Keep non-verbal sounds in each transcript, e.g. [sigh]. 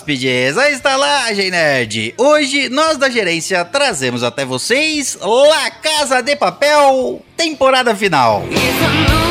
hóspedes, a Estalagem Nerd. Hoje, nós da gerência trazemos até vocês La Casa de Papel, temporada final. Bem-vindos,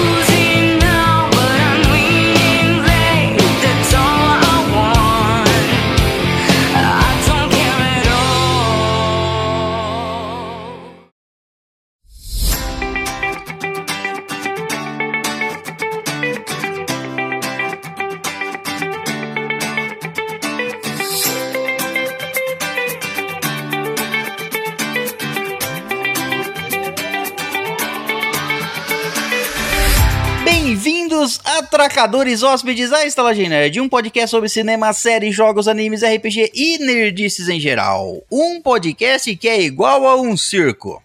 atracadores hóspedes, à Estalagem Nerd, um podcast sobre cinema, séries, jogos, animes, RPG e nerdices em geral. Um podcast que é igual a um circo.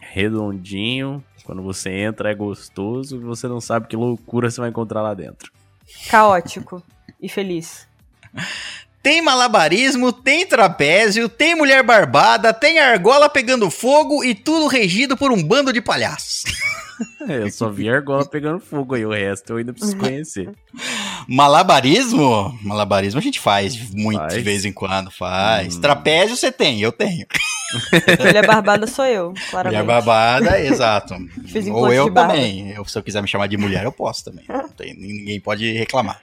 Redondinho, quando você entra é gostoso e você não sabe que loucura você vai encontrar lá dentro. Caótico e feliz. [laughs] Tem malabarismo, tem trapézio, tem mulher barbada, tem argola pegando fogo e tudo regido por um bando de palhaços. [laughs] Eu só vi argola pegando fogo aí, o resto eu ainda preciso conhecer. [laughs] Malabarismo? Malabarismo a gente faz muito Faz? de vez em quando, faz. Hum. Trapézio você tem, eu tenho. [laughs] Mulher barbada sou eu, claramente. Mulher barbada, exato. [laughs] Fiz Ou eu também. Eu, se eu quiser me chamar de mulher, eu posso também. Não tem- ninguém pode reclamar.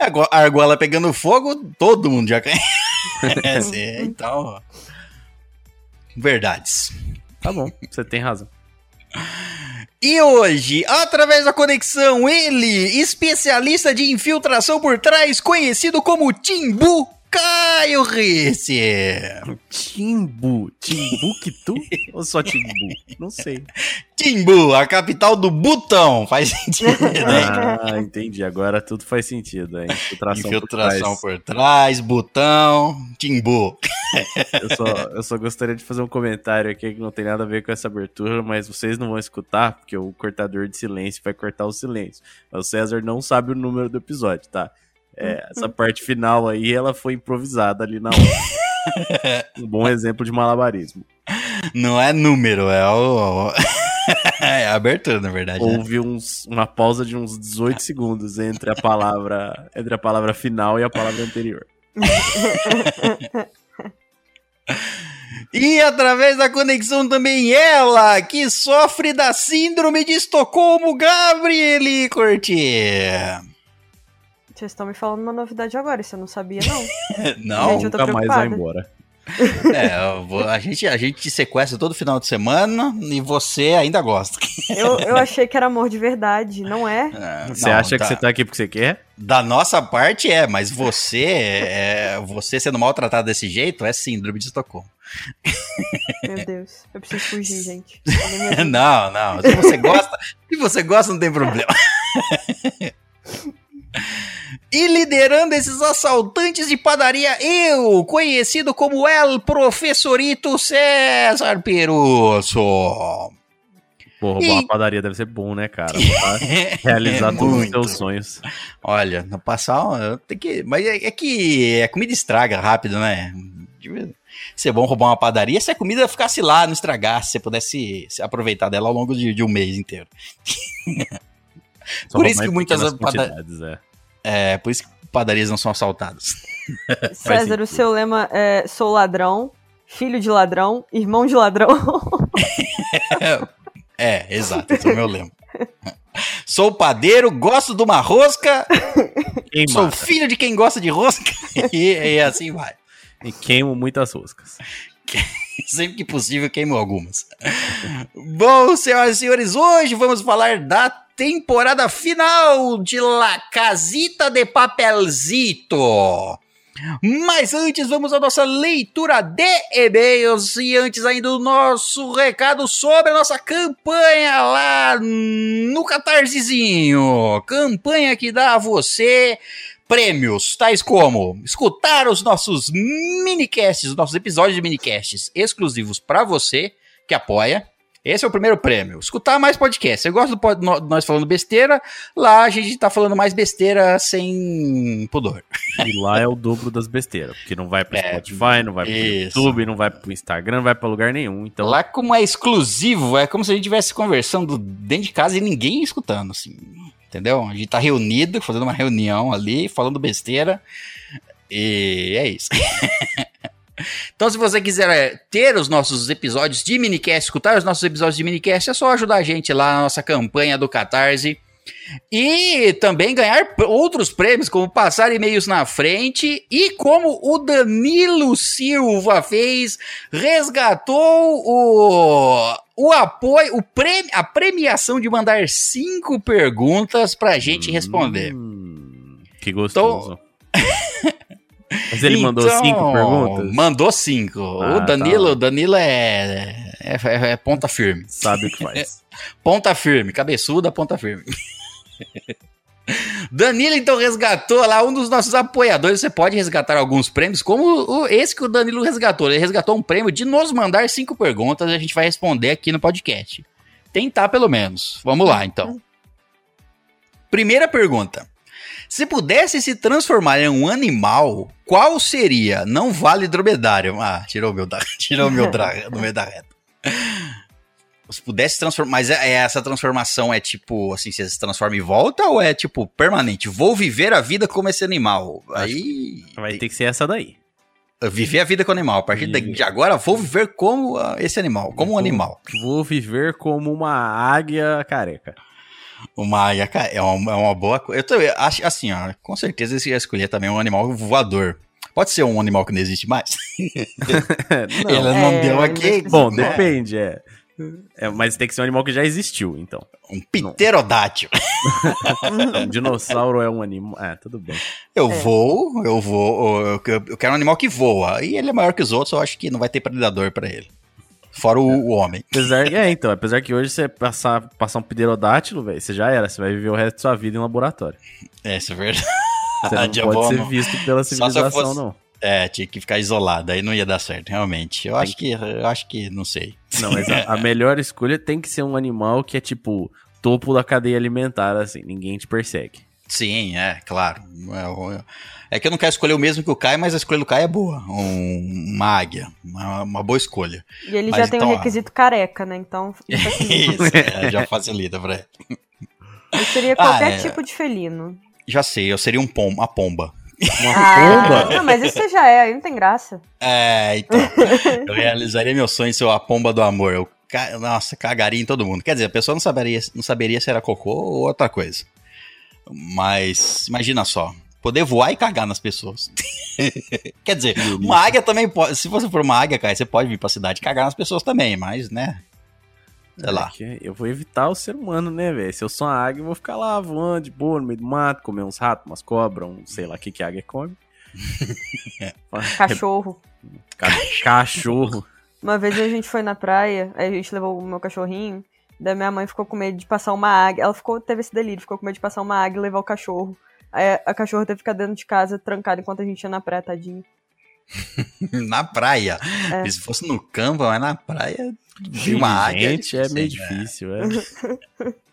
Agora, A argola pegando fogo, todo mundo já [laughs] conhece. então. Verdades. Tá bom, você tem razão. E hoje, através da conexão, ele, especialista de infiltração por trás, conhecido como Timbu, Caio Risse. Timbu. Timbuktu ou só Timbu? Não sei. Timbu, a capital do Butão. Faz sentido, né? Ah, entendi. Agora tudo faz sentido. É infiltração, Infiltração por trás. por trás, Butão, Timbu. Eu só, eu só gostaria de fazer um comentário aqui que não tem nada a ver com essa abertura, mas vocês não vão escutar, porque o cortador de silêncio vai cortar o silêncio. O César não sabe o número do episódio, tá? É, [laughs] essa parte final aí, ela foi improvisada ali na hora. [laughs] um bom exemplo de malabarismo. Não é número, é o. [laughs] é a abertura, na verdade. né? Houve uns, uma pausa de uns 18 segundos entre a palavra entre a palavra final e a palavra anterior. E através da conexão também ela, que sofre da síndrome de Estocolmo, Gabriele Cortier. Vocês estão me falando uma novidade agora, isso eu não sabia, não. [laughs] Não, Gente, Nunca mais vai embora. [laughs] é, a, gente, a gente te sequestra todo final de semana e você ainda gosta. [laughs] Eu, eu achei que era amor de verdade, não é? É, Você não, acha da, que você tá aqui porque você quer? Da nossa parte é, mas você, é, você sendo maltratado desse jeito é síndrome de Estocolmo. Meu Deus, eu preciso fugir, gente. Não, não. Se você gosta, se você gosta, não tem problema. E liderando esses assaltantes de padaria, eu, conhecido como El Professorito César Perusso. Pô, roubar E- uma padaria deve ser bom, né, cara? [laughs] Pra realizar É todos os seus sonhos. Olha, no passar, tenho que. Mas é, é que a comida estraga rápido, né? Ser bom roubar uma padaria se a comida ficasse lá, não estragasse, você pudesse se aproveitar dela ao longo de, de um mês inteiro. [laughs] Por isso que muitas pequenas pada- quantidades, é. É, por isso que padarias não são assaltadas. [laughs] César, o seu lema é: sou ladrão, filho de ladrão, irmão de ladrão. [laughs] É, exato, esse é o meu lema. Sou padeiro, gosto de uma rosca, Quem sou mata? filho de quem gosta de rosca, [laughs] e, e assim vai. E queimo muitas roscas. [laughs] Sempre que possível, queimo algumas. Bom, senhoras e senhores, hoje vamos falar da temporada final de La Casita de Papelzito. Mas antes, vamos à nossa leitura de e-mails e antes ainda o nosso recado sobre a nossa campanha lá no Catarsezinho. Campanha que dá a você prêmios, tais como escutar os nossos minicasts, os nossos episódios de minicasts exclusivos para você que apoia. Esse é o primeiro prêmio. Escutar mais podcast. Você gosta do nós falando besteira? Lá a gente tá falando mais besteira sem pudor. E lá é o dobro das besteiras. Porque não vai pro É, Spotify, não vai pro isso. YouTube, não vai pro Instagram, não vai pra lugar nenhum. Então, Lá, como é exclusivo, é como se a gente estivesse conversando dentro de casa e ninguém escutando, assim. Entendeu? A gente tá reunido, fazendo uma reunião ali, falando besteira. E é isso. [laughs] Então, se você quiser é, ter os nossos episódios de minicast, escutar os nossos episódios de minicast, é só ajudar a gente lá na nossa campanha do Catarse. E também ganhar outros prêmios, como passar e-mails na frente. E como o Danilo Silva fez, resgatou o, o apoio, o prêmio, a premiação de mandar cinco perguntas pra gente responder. Hum, que gostoso. Então... [laughs] Mas ele então, mandou cinco perguntas? Mandou cinco. Ah, o Danilo, tá. Danilo é, é, é, é, ponta firme. Sabe o que faz. [laughs] ponta firme, cabeçuda, ponta firme. [laughs] Danilo então resgatou lá um dos nossos apoiadores. Você pode resgatar alguns prêmios, como o, esse que o Danilo resgatou. Ele resgatou um prêmio de nos mandar cinco perguntas e a gente vai responder aqui no podcast. Tentar pelo menos. Vamos lá então. Primeira pergunta. Se pudesse se transformar em um animal, qual seria? Não vale dromedário. Ah, tirou meu [laughs] tirou meu no meio da reta. Se pudesse transformar, mas é, é, essa transformação é tipo assim, você se transforma e volta ou é tipo permanente? Vou viver a vida como esse animal. Aí vai ter que ser essa daí. Viver a vida com o animal. A partir de agora, vou viver como uh, esse animal, como um animal. Vou viver como uma águia careca. Uma águia é uma, é uma boa coisa. Eu tô, acho assim, ó, com certeza eu ia escolher também um animal voador. Pode ser um animal que não existe mais? [laughs] [laughs] não, Ele não é, deu aqui. Bom, depende, é. É. Mas tem que ser um animal que já existiu, então. Um pterodátil. [laughs] um dinossauro é um animal. Ah, tudo bem. Eu é. vou, eu vou. Eu, eu quero um animal que voa. E ele é maior que os outros, eu acho que não vai ter predador para ele. Fora o, o, homem. Apesar, é, então, apesar que hoje você passar, passar um pterodátilo, velho, você já era, você vai viver o resto da sua vida em laboratório. É, isso é verdade. Você [laughs] não pode ser visto pela civilização, fosse... não. É, tinha que ficar isolado, aí não ia dar certo, realmente. Eu acho que... eu acho que, não sei. Não, mas a, a melhor escolha tem que ser um animal que é tipo topo da cadeia alimentar, assim, ninguém te persegue. Sim, é, claro. É, que eu não quero escolher o mesmo que o Kai, mas a escolha do Kai é boa. Um, uma águia. Uma, uma boa escolha. E ele mas já tem então, um requisito careca, né? Então. [laughs] Isso, [laughs] é, já facilita pra ele. Eu seria qualquer ah, é... tipo de felino. Já sei, eu seria um pom uma pomba. Uma ah, pomba? Não, mas isso já é, aí não tem graça. É, então. eu realizaria meu sonho ser a pomba do amor. Eu, nossa, cagaria em todo mundo. Quer dizer, a pessoa não saberia, não saberia se era cocô ou outra coisa. Mas imagina só, poder voar e cagar nas pessoas. [laughs] Quer dizer, uma águia também pode. Se você for uma águia, cara, você pode vir pra cidade e cagar nas pessoas também, mas, né? Sei é lá. Eu vou evitar o ser humano, né, velho? Se eu sou uma águia, eu vou ficar lá voando de boa no meio do mato, comer uns ratos, umas cobras, um, sei lá o que, que a águia come. [laughs] Cachorro. Cachorro. Uma vez a gente foi na praia, aí a gente levou o meu cachorrinho. Daí minha mãe ficou com medo de passar uma águia. Ela ficou, teve esse delírio, ficou com medo de passar uma águia e levar o cachorro. Aí a cachorra teve que ficar dentro de casa trancada enquanto a gente ia na praia, tadinho. [laughs] na praia. É. Se fosse no campo, mas na praia, de uma águia. Gente, é meio né? difícil, é. [laughs]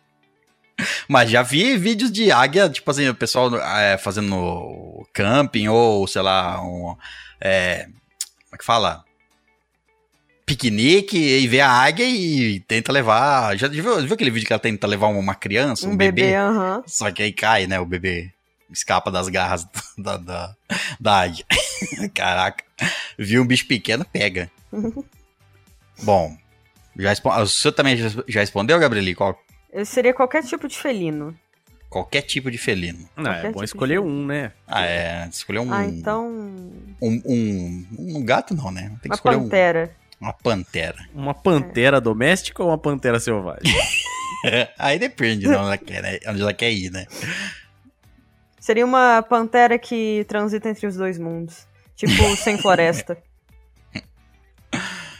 Mas já vi vídeos de águia, tipo assim, o pessoal é, fazendo camping ou, sei lá, um, é, como é que fala? piquenique e vê a águia e tenta levar. Já viu, viu aquele vídeo que ela tenta levar uma criança, um, um bebê? bebê uh -huh. Só que aí cai, né? O bebê escapa das garras [laughs] da, da, da águia. [laughs] Caraca. Viu um bicho pequeno, pega. Bom, já o senhor também já, respondeu, Gabrieli? Qual? Eu seria qualquer tipo de felino. Qualquer tipo de felino. Não, é bom tipo escolher um, né? Ah, é. Escolher um. Ah, então. Um, um, um gato não, né? Tem que uma escolher pantera. um. Uma pantera. Uma pantera é. doméstica ou uma pantera selvagem? [laughs] Aí depende de onde ela, quer, né? onde ela quer ir, né? Seria uma pantera que transita entre os dois mundos. Tipo, sem floresta. [laughs]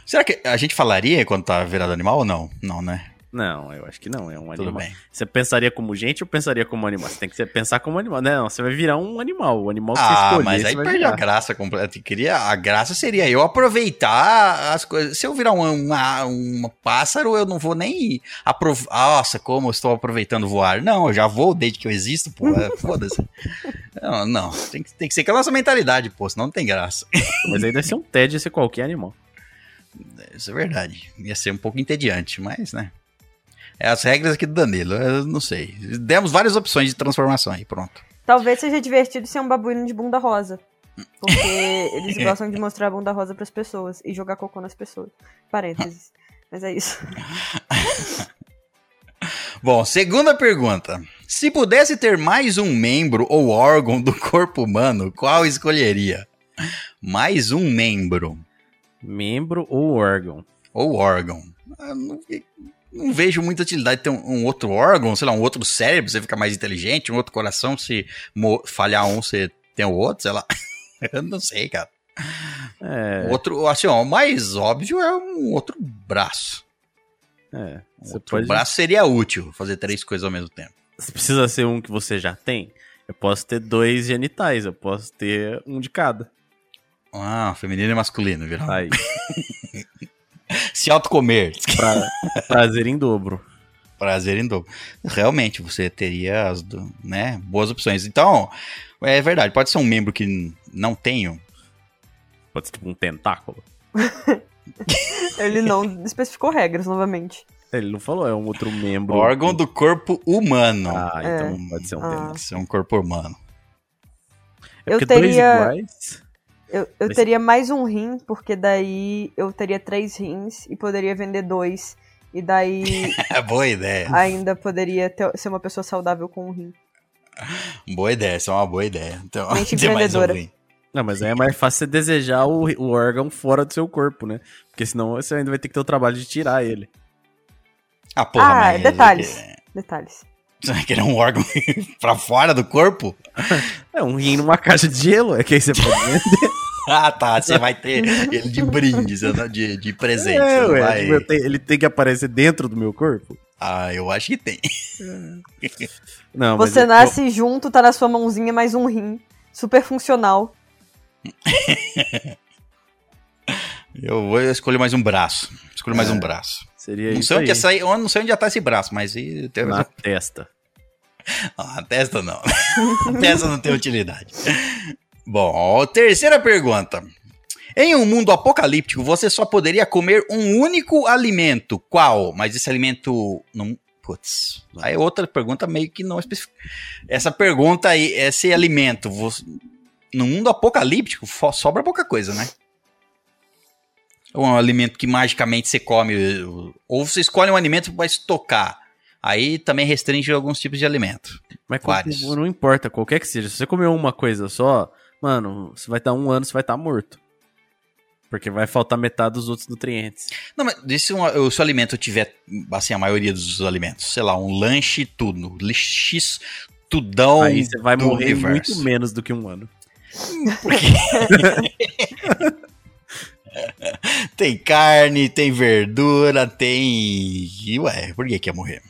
Será que a gente falaria quando tá virado animal ou não? Não, né? Não, eu acho que não. É um Tudo animal. Bem. Você pensaria como gente ou pensaria como animal? Você tem que pensar como animal. Não, você vai virar um animal. O animal que ah, você escolher. Mas aí perde a graça completa. Queria, a graça seria eu aproveitar as coisas. Se eu virar um, uma, um pássaro, eu não vou nem aproveitar. Nossa, como eu estou aproveitando voar. Não, eu já vou desde que eu existo, pô. É, [laughs] foda-se. não, não. Tem, tem que ser com a nossa mentalidade, pô. Senão não tem graça. Mas aí deve ser um TED ser qualquer animal. Isso é verdade. Ia ser um pouco entediante, mas, né? É as regras aqui do Danilo, eu não sei. Demos várias opções de transformação aí, pronto. Talvez seja divertido ser um babuíno de bunda rosa. Porque [laughs] eles gostam de mostrar a bunda rosa pras pessoas e jogar cocô nas pessoas. Parênteses. Mas é isso. [laughs] Bom, segunda pergunta. Se pudesse ter mais um membro ou órgão do corpo humano, qual escolheria? Mais um membro Membro ou órgão? ou órgão. Não, vejo muita utilidade de ter um, um outro órgão, sei lá, um outro cérebro, você fica mais inteligente, um outro coração, se falhar um, você tem o outro, sei lá. [laughs] Eu não sei, cara. É, Outro, assim, ó, o mais óbvio é um outro braço. é. Um outro pode. braço seria útil, fazer três coisas ao mesmo tempo. Precisa ser um que você já tem, eu posso ter dois genitais, eu posso ter um de cada. Ah, feminino e masculino, viu? Aí, [laughs] [laughs] Se autocomer. pra, prazer em dobro. Prazer em dobro. Realmente, você teria as do- né, boas opções. Então, é verdade, pode ser um membro que não tenho. Pode ser tipo um tentáculo. [laughs] Ele não especificou regras novamente. Ele não falou, é um outro membro. Órgão do corpo humano. Ah, então pode ser um Ah. é um corpo humano. É Eu porque dois teria- iguais. Eu, eu Mas- teria mais um rim, porque daí eu teria três rins e poderia vender dois. E daí [laughs] É boa ideia. ainda poderia ter- ser uma pessoa saudável com um rim. [laughs] Boa ideia, isso é uma boa ideia. Então, Mente [laughs] tem mais um empreendedora. rim. Não, mas aí é mais fácil você desejar o, o órgão fora do seu corpo, né? Porque senão você ainda vai ter que ter o trabalho de tirar ele. Ah, porra, Ah, mas detalhes. Detalhes. Você vai querer um órgão [laughs] pra fora do corpo? É um rim numa caixa de gelo, é que aí você pode vender. [laughs] Ah, tá. Você vai ter ele de brinde, de, de presente. É, ué, vai- eu tenho- ele tem que aparecer dentro do meu corpo? Ah, eu acho que tem. [laughs] Não, mas Você eu- nasce junto, tá na sua mãozinha mais um rim. Super funcional. Eu vou escolher mais um braço. Escolho mais É, um braço. Seria Não isso sei, onde aí, é sair, eu não sei onde já tá esse braço, mas tem... na testa. [laughs] Ah, a testa não. [laughs] a testa não tem utilidade. Bom, terceira pergunta. Em um mundo apocalíptico, você só poderia comer um único alimento. Qual? Mas esse alimento não. Putz. Aí outra pergunta meio que não especifica. Essa pergunta aí, esse alimento, você- no mundo apocalíptico, sobra pouca coisa, né? Ou é um alimento que magicamente você come, ou você escolhe um alimento para estocar. Aí também restringe alguns tipos de alimento. Mas Vários. não importa, qualquer que seja. Se você comer uma coisa só, mano, você vai estar um ano, você vai estar morto. Porque vai faltar metade dos outros nutrientes. Não, mas e se, um- se o alimento tiver, assim, a maioria dos alimentos, sei lá, um lanche tudo, X tudão Aí você vai morrer universo. muito menos do que um ano. [laughs] [laughs] Tem carne, tem verdura, tem... E, ué, por que que ia morrer?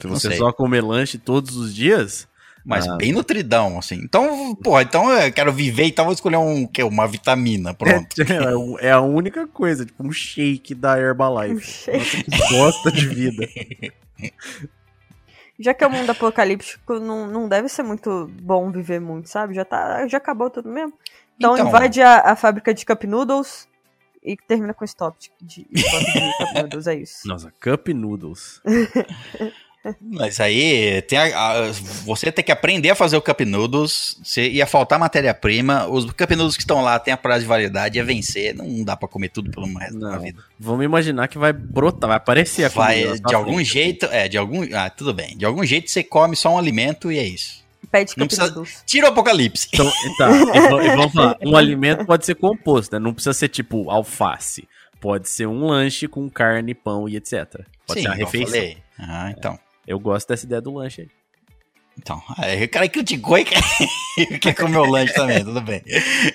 Se você sei. só comer lanche todos os dias, Mas Ah. bem nutridão, assim. Então, porra, então eu quero viver, então vou escolher um, que, uma vitamina, pronto. [laughs] é, um- é a única coisa, tipo um shake da Um Herbalife. shake. Nossa, que bosta de vida. [laughs] Já que é o mundo apocalíptico, não, não deve ser muito bom viver muito, sabe? Já, tá, já acabou tudo mesmo. Então, Então. invade a, a fábrica de Cup Noodles e termina com stop de, [laughs] de, stop de Cup Noodles, é isso. Nossa, Cup Noodles. [laughs] Mas aí, tem a- a- você tem que aprender a fazer o Cup Noodles, você ia faltar matéria-prima, os Cup Noodles que estão lá tem a prazo de validade, ia vencer, não dá pra comer tudo pelo resto da vida. Vamos imaginar que vai brotar, vai aparecer a Vai, comida de algum frente. jeito, é, de algum, ah, tudo bem, de algum jeito você come só um alimento e é isso. Pede Não precisa-. Tira o apocalipse. Então, tá, [laughs] e va- e vamos falar, um alimento pode ser composto, né? Não precisa ser tipo alface. Pode ser um lanche com carne, pão e etc. Pode Sim, ser uma refeição. falei. Ah, então. Eu gosto dessa ideia do lanche aí. Então, aí o cara criticou e quer, [laughs] quer comer o lanche também, tudo bem.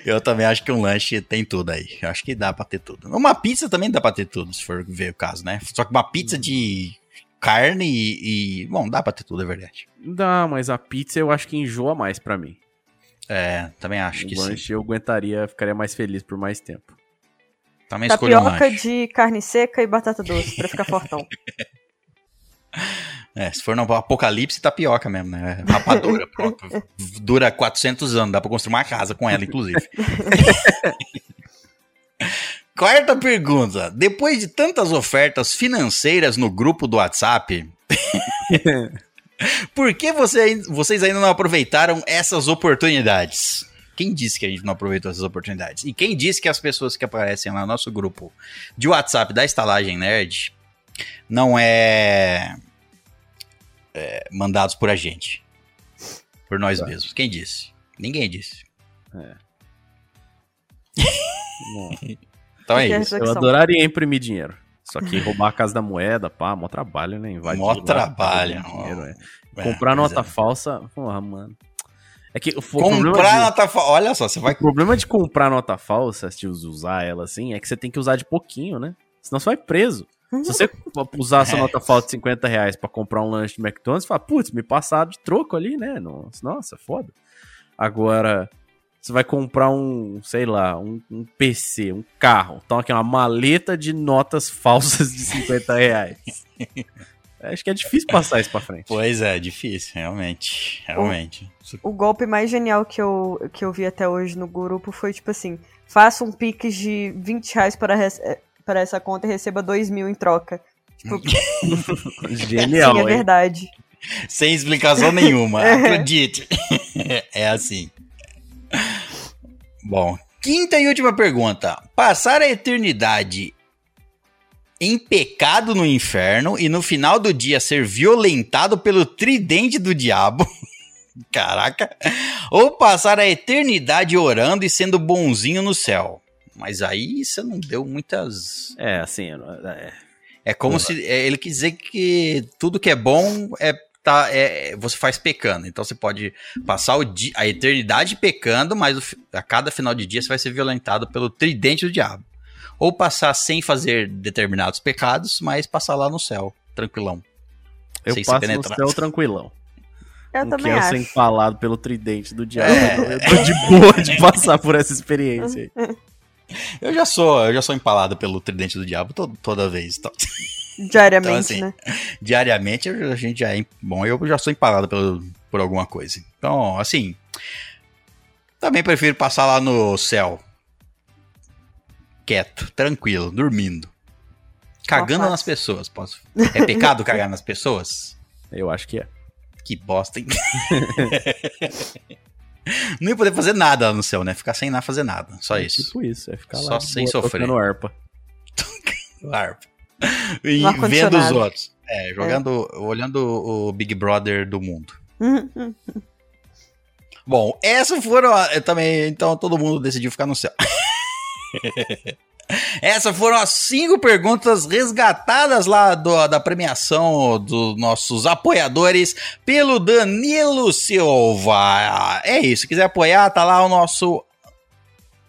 Eu também acho que um lanche tem tudo aí. Eu acho que dá pra ter tudo. Uma pizza também dá pra ter tudo, se for ver o caso, né? Só que uma pizza de carne e. e- bom, dá pra ter tudo, é verdade. Dá, mas a pizza eu acho que enjoa mais pra mim. É, também acho que o sim. lanche eu aguentaria, ficaria mais feliz por mais tempo. Também escolho um Tapioca lanche. de carne seca e batata doce pra ficar fortão. [laughs] É, se for no apocalipse, tapioca mesmo, né? Rapadura, [laughs] pronto. Dura 400 anos, dá pra construir uma casa com ela, inclusive. [laughs] Quarta pergunta. Depois de tantas ofertas financeiras no grupo do WhatsApp, [laughs] por que você- vocês ainda não aproveitaram essas oportunidades? Quem disse que a gente não aproveitou essas oportunidades? E quem disse que as pessoas que aparecem lá no nosso grupo de WhatsApp da Estalagem Nerd não é, é mandados por a gente? Por nós mesmos. Quem disse? Ninguém disse. [laughs] Bom, Então é isso. eu adoraria imprimir dinheiro. Só que roubar a casa da moeda, pá, mó trabalho, né? Invadir Mó lá, trabalho, dinheiro, é. É, Comprar nota é. falsa, porra, mano. É que o, o problema Comprar de- nota falsa. Olha só, você vai. O problema de comprar nota falsa, de usar ela assim, é que você tem que usar de pouquinho, né? Senão você vai preso. Se você [laughs] usar essa É. nota falsa de 50 reais pra comprar um lanche de McDonald's, você fala, putz, me passaram de troco ali, né? Nossa, nossa, foda. Agora, você vai comprar um, sei lá, um, um PC, um carro. Então aqui, uma maleta de notas falsas de 50 reais. [laughs] Acho que é difícil passar isso pra frente. Pois é, difícil, realmente. Realmente. O golpe mais genial que eu, que eu vi até hoje no grupo foi tipo assim: faça um pix de 20 reais para, eh, para essa conta e receba 2 mil em troca. Tipo, [laughs] Genial, sim, é hein? verdade. Sem explicação nenhuma, [laughs] acredite. É assim. Bom, quinta e última pergunta. Passar a eternidade em pecado no inferno e no final do dia ser violentado pelo tridente do diabo. [laughs] Caraca. Ou passar a eternidade orando e sendo bonzinho no céu. Mas aí você não deu muitas. É, assim, é, É como Porra. se é, ele quis dizer que tudo que é bom é, tá, é você faz pecando. Então você pode passar o di- a eternidade pecando, mas o a cada final de dia você vai ser violentado pelo tridente do diabo. Ou passar sem fazer determinados pecados, mas passar lá no céu, tranquilão. eu Sem passo no céu tranquilão. Eu não também quero acho. ser empalado pelo tridente do diabo. É. Eu tô de boa de passar por essa experiência aí. Eu já sou, eu já sou empalado pelo tridente do diabo to- toda vez. Então, Diariamente, Então, assim, né? [laughs] diariamente a gente já é. Bom, eu já sou empalado pelo, por alguma coisa. Então, assim. Também prefiro passar lá no céu. Quieto, tranquilo, dormindo. Cagando fácil. nas pessoas. Posso... É pecado cagar nas pessoas? Eu acho que é. Que bosta, hein? [laughs] Não ia poder fazer nada lá no céu, né? Ficar sem nada fazer nada. Só isso. Tipo isso, é ficar Só lá de sem boa, sofrer. tocando harpa. [laughs] Harpa. E vendo os outros. É, jogando, olhando o Big Brother do mundo. [laughs] Bom, essas foram a- também. Então todo mundo decidiu ficar no céu. [laughs] Essas foram as cinco perguntas resgatadas lá do- da premiação dos nossos apoiadores pelo Danilo Silva. É isso, se quiser apoiar, tá lá o nosso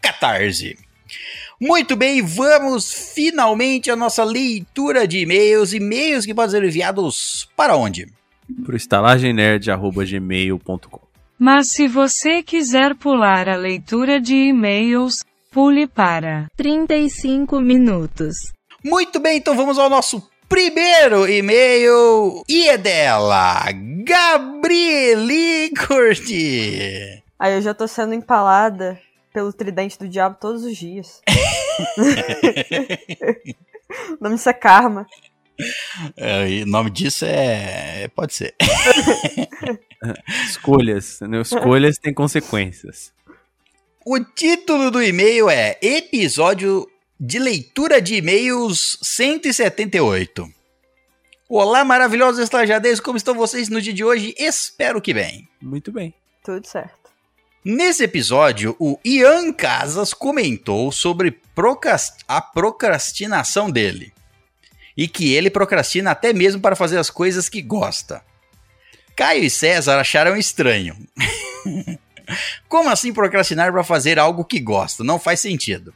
Catarse. Muito bem, vamos finalmente à nossa leitura de e-mails. E-mails que podem ser enviados para onde? Pro estalagemnerd.gmail.com Mas se você quiser pular a leitura de e-mails, pule para 35 minutos. Muito bem, então vamos ao nosso primeiro e-mail. E é dela, Gabrieli Curti. Aí eu já tô sendo empalada pelo tridente do diabo todos os dias. [laughs] o nome disso é karma. É, e o nome disso é. Pode ser. [laughs] Escolhas. Né? Escolhas têm consequências. O título do e-mail é Episódio de Leitura de E-mails 178. Olá, maravilhosos estagiadeiros, como estão vocês no dia de hoje? Espero que bem. Muito bem. Tudo certo. Nesse episódio, o Ian Casas comentou sobre a procrastinação dele. E que ele procrastina até mesmo para fazer as coisas que gosta. Caio e César acharam estranho. [laughs] Como assim procrastinar para fazer algo que gosta? Não faz sentido.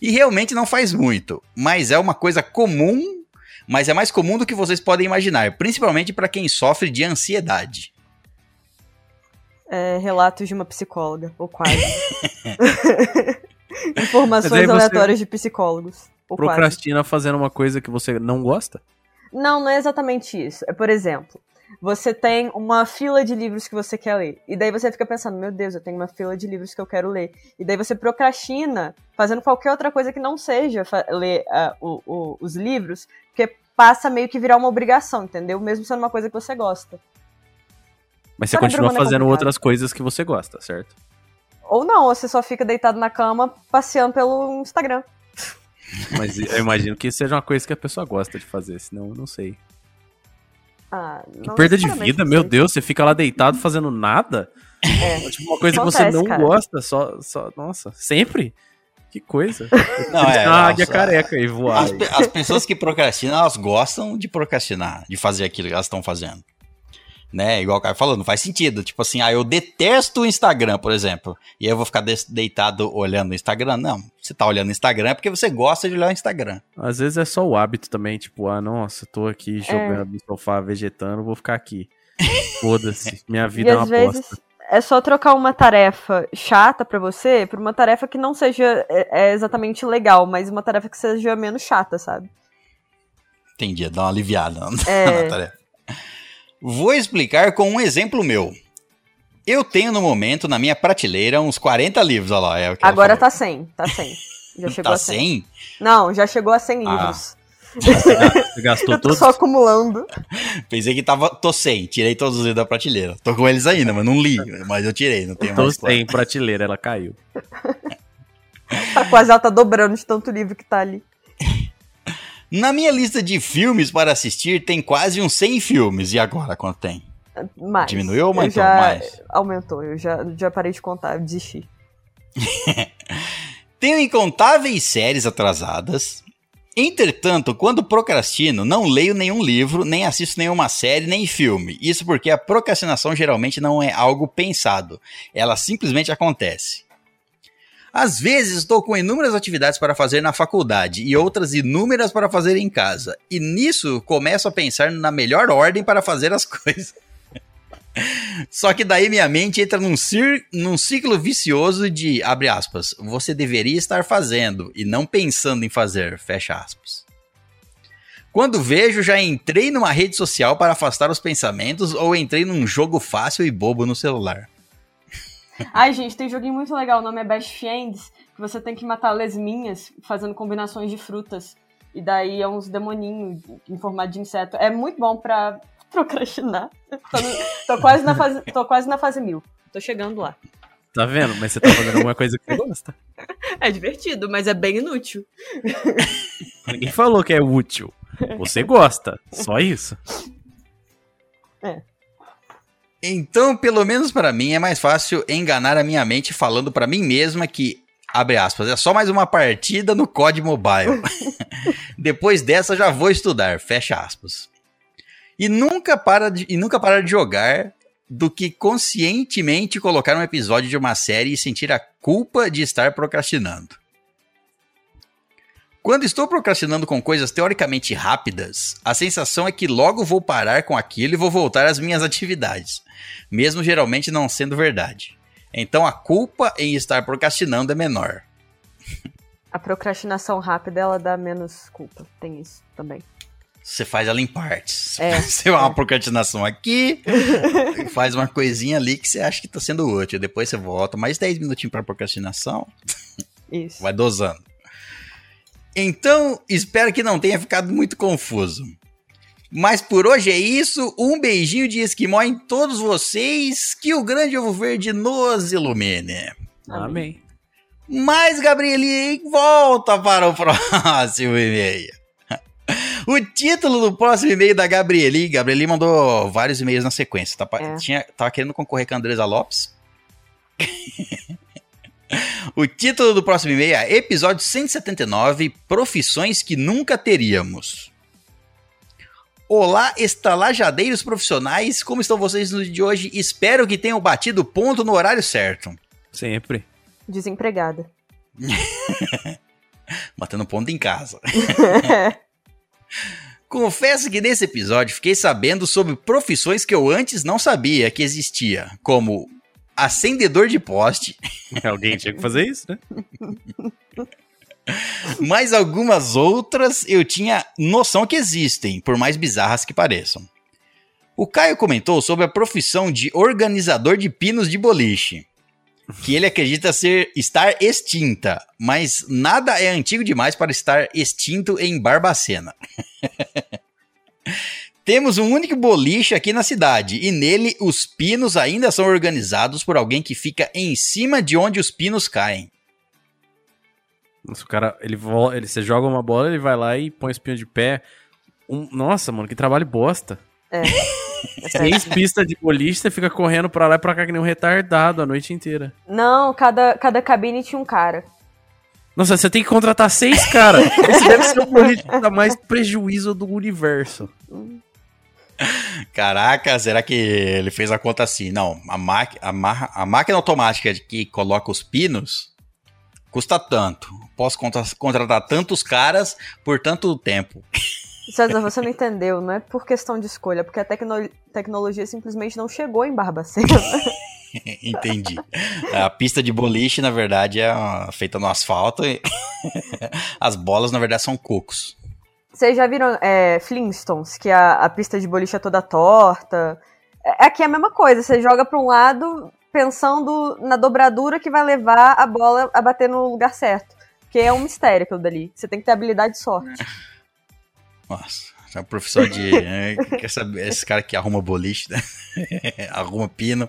E realmente não faz muito, mas é uma coisa comum, mas é mais comum do que vocês podem imaginar, principalmente para quem sofre de ansiedade. É, relatos de uma psicóloga, ou quase. [laughs] Informações aleatórias de psicólogos. Ou quase. Procrastina fazendo uma coisa que você não gosta? Não, não é exatamente isso. É, por exemplo, você tem uma fila de livros que você quer ler. E daí você fica pensando, meu Deus, eu tenho uma fila de livros que eu quero ler. E daí você procrastina fazendo qualquer outra coisa que não seja ler ah, o- o- os livros, porque passa meio que virar uma obrigação, entendeu? Mesmo sendo uma coisa que você gosta. Mas você continua é fazendo outras coisas que você gosta, certo? Ou não, ou você só fica deitado na cama passeando pelo Instagram. [laughs] Mas eu imagino que seja uma coisa que a pessoa gosta de fazer, senão eu não sei. Ah, Que não perda de vida, meu sei. Deus, você fica lá deitado fazendo nada? É. [laughs] Tipo, uma coisa que você Acontece, não cara. gosta, só, só. Nossa, sempre? Que coisa. [laughs] Não, Eles é, têm uma águia careca e voar. As, as pessoas que procrastinam, elas gostam de procrastinar, de fazer aquilo que elas estão fazendo. Né? Igual o cara falou, não faz sentido. Tipo assim, ah, eu detesto o Instagram, por exemplo. E aí eu vou ficar deitado olhando o Instagram. Não, você tá olhando o Instagram é porque você gosta de olhar o Instagram. Às vezes é só o hábito também, tipo, ah, nossa, tô É. aqui jogando no sofá, vegetando, vou ficar aqui. [laughs] Foda-se, minha E vida é uma às vezes bosta. é só trocar uma tarefa chata pra você por uma tarefa que não seja é, é exatamente legal, mas uma tarefa que seja menos chata, sabe? Entendi, dá uma aliviada na É. na [laughs] tarefa. Vou explicar com um exemplo meu. Eu tenho no momento na minha prateleira uns 40 livros, olha lá. É o que ela Agora tá 100, tá 100. Já [laughs] chegou Tá a 100. 100? Não, já chegou a 100 Ah. livros. Você gastou [laughs] Eu tô todos? só acumulando. [laughs] Pensei que tava, tô 100, tirei todos os livros da prateleira. Tô com eles ainda, mas não li. Mas eu tirei, não tenho Tô mais. sem prateleira, ela caiu. Tá quase ela tá dobrando de tanto livro que tá ali. Na minha lista de filmes para assistir tem quase uns 100 filmes. E agora quanto tem? Mais. Diminuiu ou aumentou já- mais? Aumentou, eu já, já parei de contar, eu desisti. [laughs] Tenho incontáveis séries atrasadas. Entretanto, quando procrastino, não leio nenhum livro, nem assisto nenhuma série, nem filme. Isso porque a procrastinação geralmente não é algo pensado. Ela simplesmente acontece. Às vezes estou com inúmeras atividades para fazer na faculdade e outras inúmeras para fazer em casa. E nisso começo a pensar na melhor ordem para fazer as [laughs] coisas. Só que daí minha mente entra num, num ciclo vicioso de, abre aspas, você deveria estar fazendo e não pensando em fazer, fecha aspas. Quando vejo, já entrei numa rede social para afastar os pensamentos ou entrei num jogo fácil e bobo no celular. Ai, gente, tem um joguinho muito legal, o nome é Best Friends, que você tem que matar lesminhas fazendo combinações de frutas. E daí é uns demoninhos em formato de inseto. É muito bom pra [laughs] procrastinar. Tô, no- tô quase na fase, tô quase na fase mil. Tô chegando lá. Tá vendo? Mas você tá fazendo alguma coisa que você gosta. É divertido, mas é bem inútil. Ninguém falou que é útil. Você gosta. Só isso. Então, pelo menos para mim, é mais fácil enganar a minha mente falando para mim mesma que, abre aspas, é só mais uma partida no COD Mobile. [laughs] Depois dessa já vou estudar, fecha aspas. E nunca para de, e nunca parar de jogar do que conscientemente colocar um episódio de uma série e sentir a culpa de estar procrastinando. Quando estou procrastinando com coisas teoricamente rápidas, a sensação é que logo vou parar com aquilo e vou voltar às minhas atividades, mesmo geralmente não sendo verdade. Então a culpa em estar procrastinando é menor. A procrastinação rápida, ela dá menos culpa. Tem isso também. Você faz ela em partes. É, [laughs] Você faz uma procrastinação aqui, [laughs] faz uma coisinha ali que você acha que está sendo útil. Depois você volta mais 10 minutinhos para procrastinação, Isso. vai dosando. Então, espero que não tenha ficado muito confuso. Mas por hoje é isso. Um beijinho de esquimó em todos vocês. Que o grande ovo verde nos ilumine. Amém. Mas, Gabrielinho, volta para o [laughs] próximo e-mail. O título do próximo e-mail da Gabrieli, Gabrieli mandou vários e-mails na sequência. Tá, É. tinha, tava querendo concorrer com a Andresa Lopes. [laughs] o título do próximo e-mail é Episódio 179 Profissões que Nunca Teríamos. Olá, estalajadeiros profissionais, como estão vocês no dia de hoje? Espero que tenham batido o ponto no horário certo. Sempre. Desempregada. [laughs] Batendo ponto em casa. [laughs] Confesso que nesse episódio fiquei sabendo sobre profissões que eu antes não sabia que existia, como acendedor de poste, [laughs] Alguém tinha que fazer isso, né? [laughs] mas algumas outras eu tinha noção que existem, por mais bizarras que pareçam. O Caio comentou sobre a profissão de organizador de pinos de boliche. Que ele acredita ser estar extinta, mas nada é antigo demais para estar extinto em Barbacena. [laughs] Temos um único boliche aqui na cidade e nele os pinos ainda são organizados por alguém que fica em cima de onde os pinos caem. Nossa, o cara, ele, ele, você joga uma bola, ele vai lá e põe o espinho de pé. Um- nossa, mano, que trabalho bosta. É. [laughs] Seis pistas de boliche, você fica correndo pra lá e pra cá que nem um retardado a noite inteira. Não, cada, cada cabine tinha um cara. Nossa, você tem que contratar seis caras. [laughs] Esse deve ser o boliche que dá mais prejuízo do universo. Caraca, será que ele fez a conta assim? Não, a, a, a máquina automática de que coloca os pinos custa tanto. Posso contra- contratar tantos caras por tanto tempo. César, você não entendeu, não é por questão de escolha, porque a tecno- tecnologia simplesmente não chegou em Barbacena. [laughs] Entendi. A pista de boliche, na verdade, é feita no asfalto e [laughs] as bolas, na verdade, são cocos. Vocês já viram é, Flintstones, que a, a pista de boliche é toda torta? É, aqui é a mesma coisa, você joga pra um lado pensando na dobradura que vai levar a bola a bater no lugar certo. Que é um mistério aquilo dali. Você tem que ter habilidade e sorte. Nossa, essa é a profissão de. é, [laughs] quer saber, esse cara que arruma boliche, né? [laughs] arruma pino.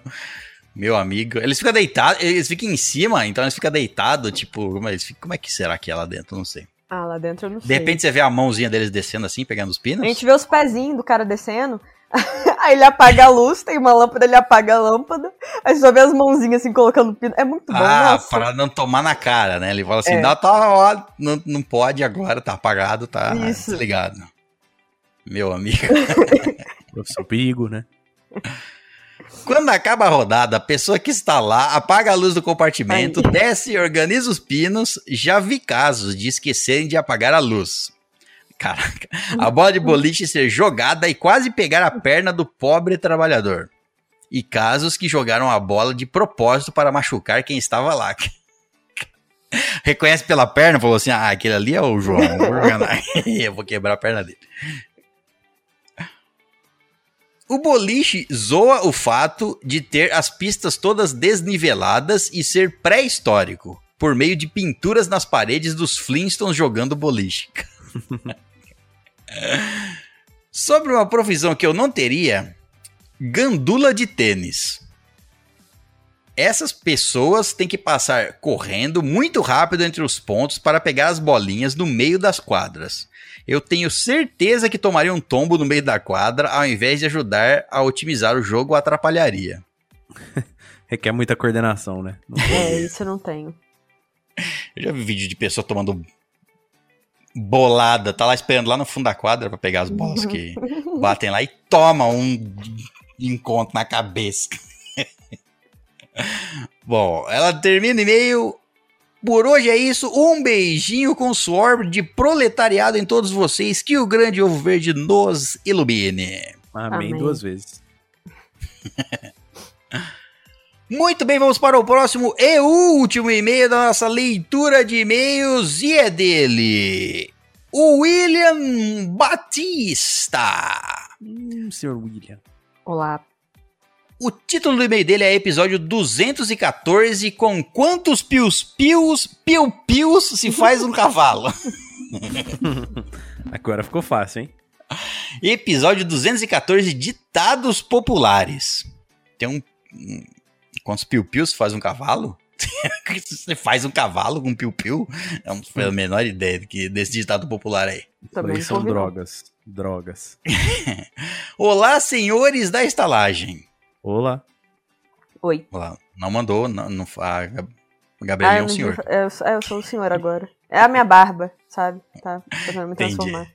Meu amigo. Eles ficam deitados, eles ficam em cima, então eles ficam deitados, tipo, como, eles ficam- como é que será que é lá dentro? Não sei. Ah, lá dentro eu não sei. De repente você vê a mãozinha deles descendo assim, pegando os pinos. A gente vê os pezinhos do cara descendo. [laughs] Aí ele apaga a luz, tem uma lâmpada, ele apaga a lâmpada. Aí só vê as mãozinhas assim colocando pino. É muito bom, Ah, nossa. para não tomar na cara, né? Ele fala assim: É. não, tá, ó, não, não pode agora, tá apagado, tá Isso. desligado. Meu amigo. [laughs] [laughs] Profissão perigo, né? Quando acaba a rodada, a pessoa que está lá apaga a luz do compartimento, desce e organiza os pinos. Já vi casos de esquecerem de apagar a luz. Caraca, a bola de boliche ser jogada e quase pegar a perna do pobre trabalhador. E casos que jogaram a bola de propósito para machucar quem estava lá. Reconhece pela perna, falou assim: ah, aquele ali é o João, vou, [laughs] eu vou quebrar a perna dele. O boliche zoa o fato de ter as pistas todas desniveladas e ser pré-histórico, por meio de pinturas nas paredes dos Flintstones jogando boliche. [laughs] Sobre uma profissão que eu não teria, gandula de tênis. Essas pessoas têm que passar correndo muito rápido entre os pontos para pegar as bolinhas no meio das quadras. Eu tenho certeza que tomaria um tombo no meio da quadra ao invés de ajudar a otimizar o jogo ou atrapalharia. [laughs] Requer muita coordenação, né? Não- É, isso eu não tenho. Eu já vi vídeo de pessoa tomando bolada, tá lá esperando lá no fundo da quadra pra pegar as bolas que [laughs] batem lá e toma um encontro na cabeça. [laughs] Bom, ela termina o e-mail. Por hoje é isso. Um beijinho com suor de proletariado em todos vocês. Que o grande ovo verde nos ilumine. Amém, Amém. duas vezes. [laughs] Muito bem, vamos para o próximo e último e-mail da nossa leitura de e-mails e é dele, o William Batista. Hum, senhor William. Olá. O título do e-mail dele é episódio 214 com quantos pius-pius, piu-pius se faz um cavalo? [laughs] Agora ficou fácil, hein? Episódio 214, ditados populares. Tem um... um- Quantos piu-pius se faz um cavalo? [laughs] Você faz um cavalo com piu-piu? É um, foi a menor ideia que, desse ditado popular aí. Também são drogas. Drogas. [laughs] Olá, senhores da estalagem. Olá. Oi. Olá, não mandou, não, não, a Gab- Ah, Gabriel é eu, um senhor. é, eu, sou- é, eu sou o senhor agora. É a minha barba, sabe? Tá fazendo me Entendi. transformar.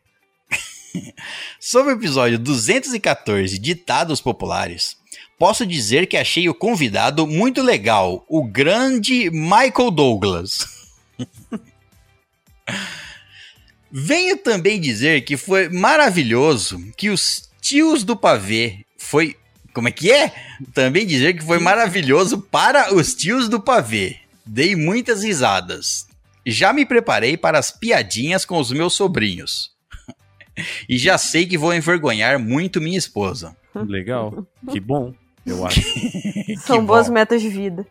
[laughs] Sobre o episódio 214, Ditados Populares, posso dizer que achei o convidado muito legal, o grande Michael Douglas. [laughs] Venho também dizer que foi maravilhoso que os tios do pavê foi. Como é que é? Também dizer que foi maravilhoso para os tios do pavê. Dei muitas risadas. Já me preparei para as piadinhas com os meus sobrinhos. [laughs] E já sei que vou envergonhar muito minha esposa. Legal. Que bom, eu [laughs] acho. São boas metas de vida.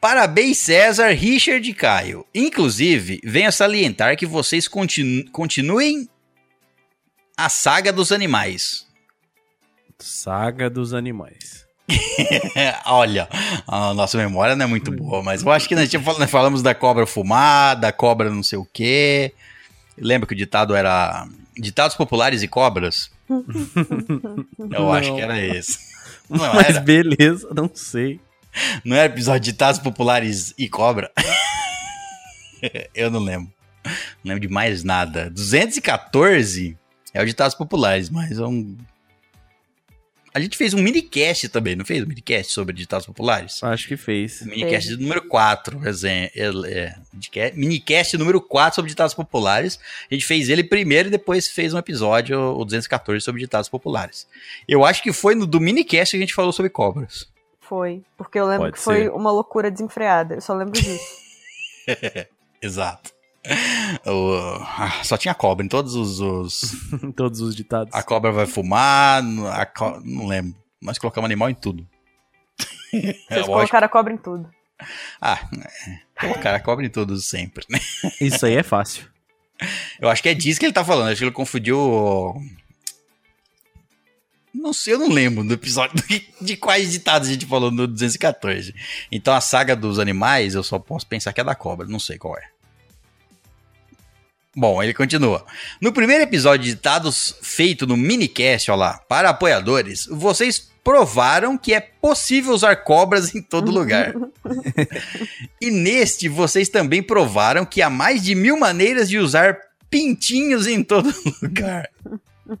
Parabéns, César, Richard e Caio. Inclusive, venho salientar que vocês continu- continuem a saga dos animais. Saga dos animais. [laughs] Olha, a nossa memória não é muito boa, mas eu acho que nós, nós falamos da cobra fumada, da cobra não sei o quê. Lembra que o ditado era Ditados populares e cobras? [laughs] Eu acho Não. que era esse. [laughs] Não Mas era? beleza, não sei. Não era episódio de Ditados populares e cobra? Eu não lembro. Não lembro de mais nada. 214 é o Ditados populares, mas é um. A gente fez um minicast também, não fez um minicast sobre ditados populares? Acho que fez. O minicast número 4, resenha, ele- é, minica- minicast número 4 sobre ditados populares. A gente fez ele primeiro e depois fez um episódio, o 214, sobre ditados populares. Eu acho que foi no do minicast que a gente falou sobre cobras. Foi. Porque eu lembro Pode que foi ser. uma loucura desenfreada. Eu só lembro disso. [laughs] Exato. [laughs] O- ah, só tinha cobra em todos os. os- [laughs] Todos os ditados. a cobra vai fumar, a co- não lembro. Nós colocamos animal em tudo. [laughs] É Vocês colocaram a cobra em tudo. Ah, é, colocar a cobra em tudo sempre, né? Isso aí é fácil. Eu acho que é disso que ele tá falando. Acho que ele confundiu. Não sei, eu não lembro do episódio de quais ditados a gente falou no 214. Então a saga dos animais, eu só posso pensar que é da cobra, não sei qual é. Bom, ele continua. No primeiro episódio de ditados feito no minicast, ó lá, para apoiadores, vocês provaram que é possível usar cobras em todo lugar. [laughs] E neste, vocês também provaram que há mais de mil maneiras de usar pintinhos em todo [laughs] lugar.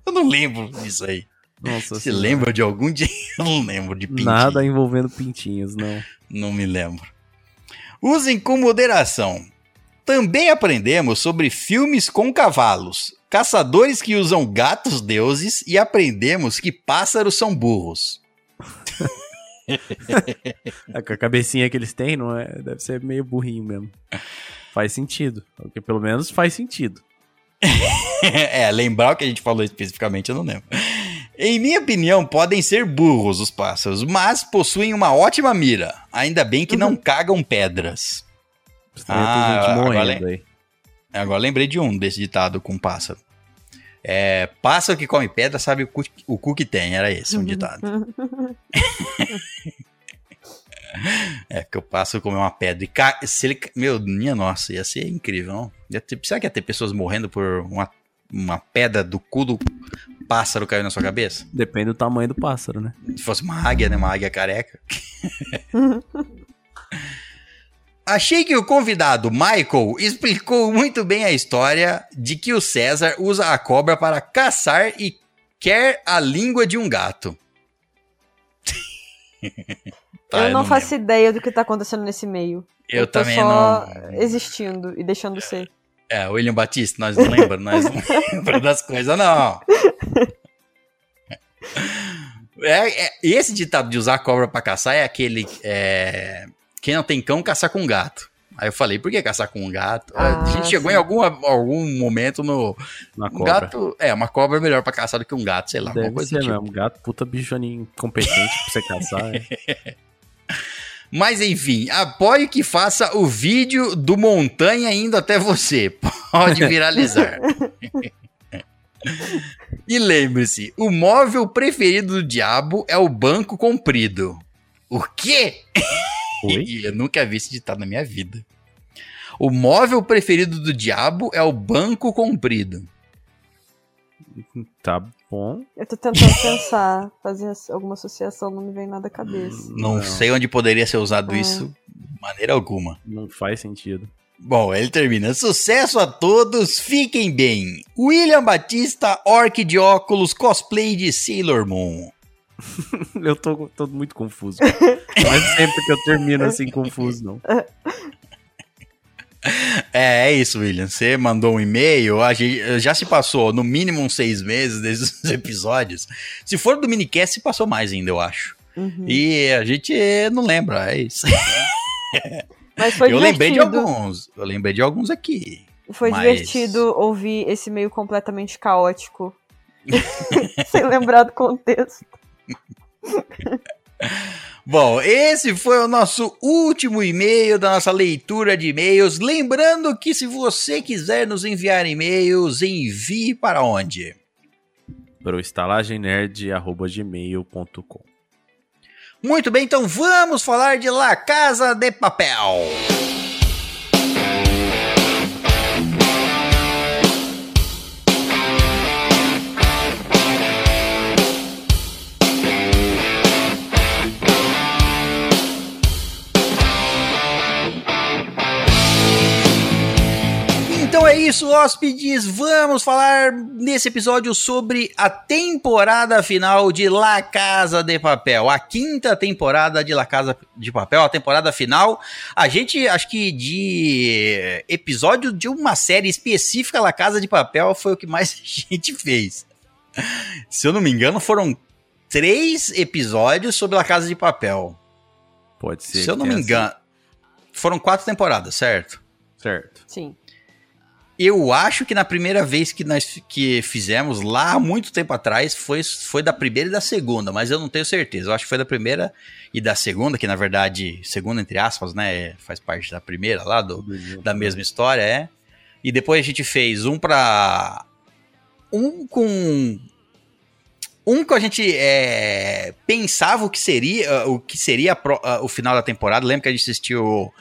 Eu não lembro disso aí. Nossa Você Senhora. lembra de algum dia? [laughs] Eu não lembro de pintinho. Nada envolvendo pintinhos, não. Não me lembro. Usem com moderação. Também aprendemos sobre filmes com cavalos, caçadores que usam gatos deuses e aprendemos que pássaros são burros. [laughs] É, a cabecinha que eles têm, não é? Deve ser meio burrinho mesmo. Faz sentido. Porque pelo menos faz sentido. [laughs] é, lembrar o que a gente falou especificamente, eu não lembro. Em minha opinião, podem ser burros os pássaros, mas possuem uma ótima mira. Ainda bem que não cagam pedras. Ah, gente agora morrendo aí. Agora lembrei de um desse ditado com pássaro. É, pássaro que come pedra sabe o cu, o cu que tem, era esse um ditado. [laughs] [laughs] é, que o pássaro comeu uma pedra e ca... se ele... Meu, minha nossa, ia ser incrível, não? Ia ter... Será que ia ter pessoas morrendo por uma, uma pedra do cu do pássaro caiu na sua cabeça? Depende do tamanho do pássaro, né? Se fosse uma águia, né? Uma águia careca. [laughs] Achei que o convidado Michael explicou muito bem a história de que o César usa a cobra para caçar e quer a língua de um gato. [laughs] Tá, eu não faço lembro. ideia do que tá acontecendo nesse meio. Eu, tô também só não. existindo e deixando ser. É, William Batista, nós não lembramos, nós não [laughs] lembramos das coisas, não. É, é, esse ditado de usar a cobra pra caçar é aquele. é, quem não tem cão, caçar com gato. Aí eu falei, por que caçar com um gato? Ah, a gente chegou sim. em algum, algum momento no. Na Um cobra. gato. É, uma cobra é melhor pra caçar do que um gato, sei lá, alguma Deve coisa ser tipo. mesmo. Gato, puta bicho incompetente pra você caçar. é. [laughs] Mas enfim, apoio que faça o vídeo do Montanha indo até você. [laughs] Pode viralizar. [laughs] e lembre-se, o móvel preferido do diabo é o banco comprido. O quê? Oi? E eu nunca vi esse ditado na minha vida. O móvel preferido do diabo é o banco comprido. Tá bom. Eu tô tentando pensar, fazer alguma associação, não me vem nada à cabeça. Não, Não. sei onde poderia ser usado É. isso de maneira alguma. Não faz sentido. Bom, ele termina. Sucesso a todos, fiquem bem. William Batista, orc de óculos, cosplay de Sailor Moon. [laughs] Eu tô, tô muito confuso. Não é sempre que eu termino assim confuso, não. É, é isso, William. Você mandou um e-mail, a gente- já se passou no mínimo uns seis meses desses [laughs] episódios. Se for do minicast, se passou mais ainda, eu acho. Uhum. E a gente não lembra, é isso. [laughs] Mas foi eu lembrei de alguns. Eu lembrei de alguns aqui. Foi mas- divertido ouvir esse meio completamente caótico Sem lembrar do contexto. [laughs] Bom, esse foi o nosso último e-mail da nossa leitura de e-mails. Lembrando que se você quiser nos enviar e-mails, envie para onde? Para o estalagemnerd.gmail.com Muito bem, então vamos falar de La Casa de Papel. Isso, hóspedes. Vamos falar nesse episódio sobre a temporada final de La Casa de Papel. A quinta temporada de La Casa de Papel, a temporada final. A gente, acho que de episódio de uma série específica, La Casa de Papel, foi o que mais [laughs] a gente fez. Se eu não me engano, foram três episódios sobre La Casa de Papel. Pode ser. Se eu não me engano. Foram quatro temporadas, certo? Certo. Sim. Eu acho que na primeira vez que nós que fizemos, lá há muito tempo atrás, foi, foi da primeira e da segunda, mas eu não tenho certeza. Eu acho que foi da primeira e da segunda, que na verdade, segunda entre aspas, né, faz parte da primeira lá, do, da mesma história, é. E depois a gente fez um pra. Um com. Um que a gente é, pensava o que seria o que seria pro- o final da temporada. Lembra que a gente assistiu.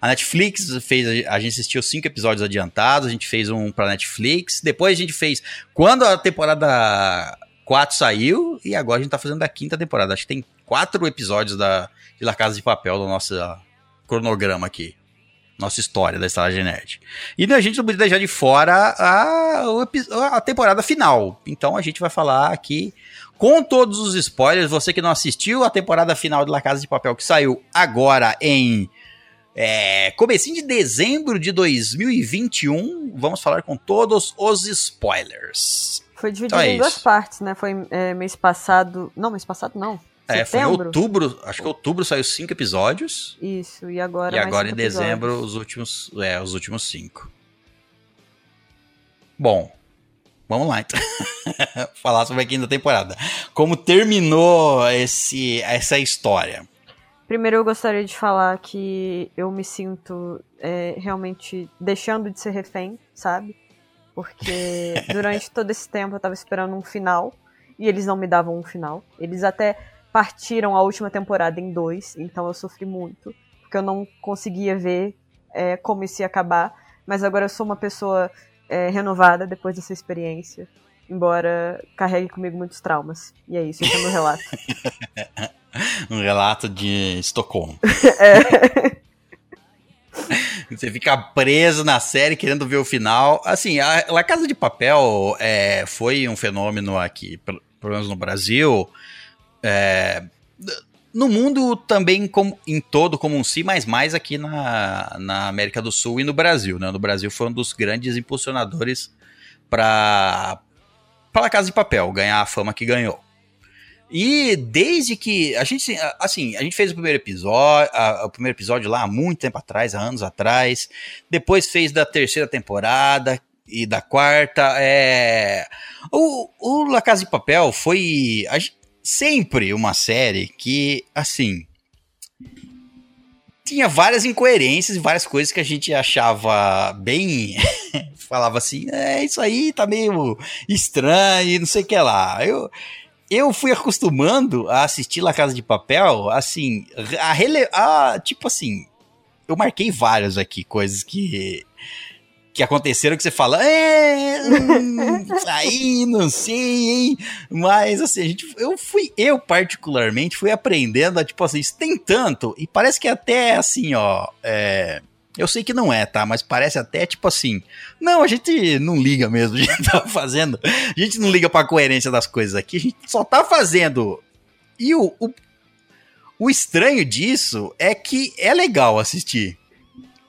A Netflix fez. A gente assistiu cinco episódios adiantados. A gente fez um pra Netflix. Depois a gente fez. Quando a temporada 4 saiu. E agora a gente tá fazendo a quinta temporada. Acho que tem quatro episódios da, de Casa de Papel do nosso cronograma aqui nossa história da Estalagem Nerd. E a gente não podia deixar de fora a, a temporada final. Então a gente vai falar aqui com todos os spoilers. Você que não assistiu a temporada final de La Casa de Papel, que saiu agora em é, comecinho de dezembro de 2021, vamos falar com todos os spoilers. Foi dividido Então é em duas partes, né? Foi é, mês passado. Não, mês passado não. É, foi em outubro, acho que em outubro saiu cinco episódios. Isso, e agora. E agora em dezembro, episódios. os últimos, é, os últimos cinco. Bom, vamos lá então. [laughs] Falar sobre a quinta temporada. Como terminou esse, essa história? Primeiro eu gostaria de falar que eu me sinto é, realmente deixando de ser refém, sabe? Porque [laughs] durante todo esse tempo eu tava esperando um final e eles não me davam um final. Eles até partiram a última temporada em dois, então eu sofri muito, porque eu não conseguia ver é, como isso ia acabar. Mas agora eu sou uma pessoa é, renovada depois dessa experiência, embora carregue comigo muitos traumas. E é isso, esse é o meu relato. [laughs] Um relato de Estocolmo. [laughs] É. Você fica preso na série querendo ver o final. Assim, a La Casa de Papel é, foi um fenômeno aqui, pelo pelo menos no Brasil. É, no mundo também como, em todo como um si, mas mais aqui na, na América do Sul e no Brasil. Né? No Brasil foi um dos grandes impulsionadores para La Casa de Papel ganhar a fama que ganhou. E desde que a gente, assim, a gente fez o primeiro episódio, a- o primeiro episódio lá há muito tempo atrás, há anos atrás. Depois fez da terceira temporada e da quarta. É... O, o La Casa de Papel foi a sempre uma série que, assim, tinha várias incoerências e várias coisas que a gente achava bem. [laughs] falava assim, é isso aí tá meio estranho, e não sei o que lá. Eu, eu fui acostumando a assistir La Casa de Papel, assim, a, rele a tipo assim, eu marquei várias aqui, coisas que que aconteceram que você fala, é, hum, aí, não sei, hein? Mas assim, a gente, eu fui, eu particularmente fui aprendendo a, tipo assim, isso tem tanto, e parece que até assim, ó, é, eu sei que não é, tá? Mas parece até tipo assim, não, a gente não liga mesmo, [laughs] a gente tá fazendo, a gente não liga pra coerência das coisas aqui, a gente só tá fazendo. E o, o, o estranho disso é que é legal assistir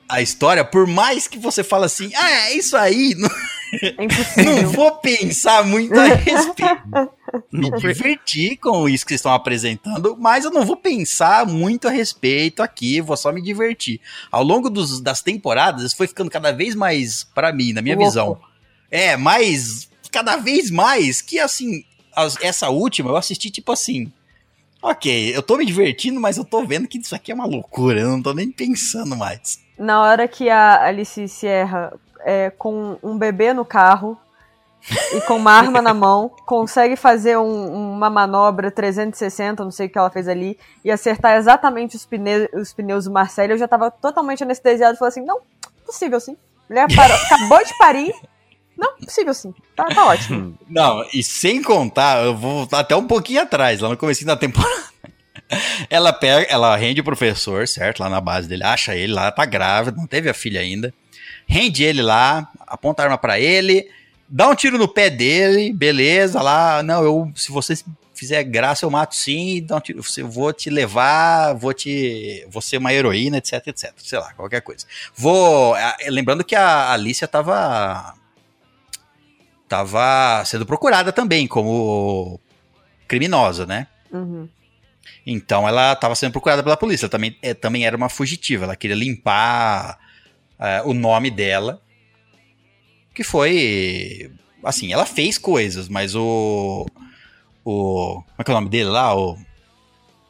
a história, por mais que você fale assim, ah, é isso aí, [laughs] não, É não vou pensar muito a [laughs] respeito. Me divertir com isso que vocês estão apresentando, mas eu não vou pensar muito a respeito aqui, vou só me divertir. Ao longo dos- das temporadas, isso foi ficando cada vez mais, pra mim, na minha Louco. visão, é, mais cada vez mais que, assim, as- essa última eu assisti, tipo assim. Ok, eu tô me divertindo, mas eu tô vendo que isso aqui é uma loucura, eu não tô nem pensando mais. Na hora que a Alice Sierra, é, com um bebê no carro e com uma arma na mão, [laughs] consegue fazer um- uma manobra 360, não sei o que ela fez ali, e acertar exatamente os, pne os pneus do Marcelo, eu já tava totalmente anestesiado e falei assim: não, possível sim. Mulher parou, [laughs] acabou de parir. Não, possível sim. Tá, tá ótimo. Não, e sem contar, eu vou voltar até um pouquinho atrás, lá no começo da temporada. [laughs] Ela pega, ela rende o professor, certo? Lá na base dele, acha ele lá, tá grávida, não teve a filha ainda. Rende ele lá, aponta a arma pra ele, dá um tiro no pé dele, beleza, lá, não, eu, se você fizer graça, eu mato sim, dá um tiro, eu vou te levar, vou te, vou ser uma heroína, etc, etc, sei lá, qualquer coisa. Vou, lembrando que a Alicia tava tava sendo procurada também como criminosa, né? Uhum. Então ela estava sendo procurada pela polícia. Ela também, é, também era uma fugitiva. Ela queria limpar é, o nome dela. Que foi. Assim, ela fez coisas, mas o. O. Como é que é o nome dele lá? O.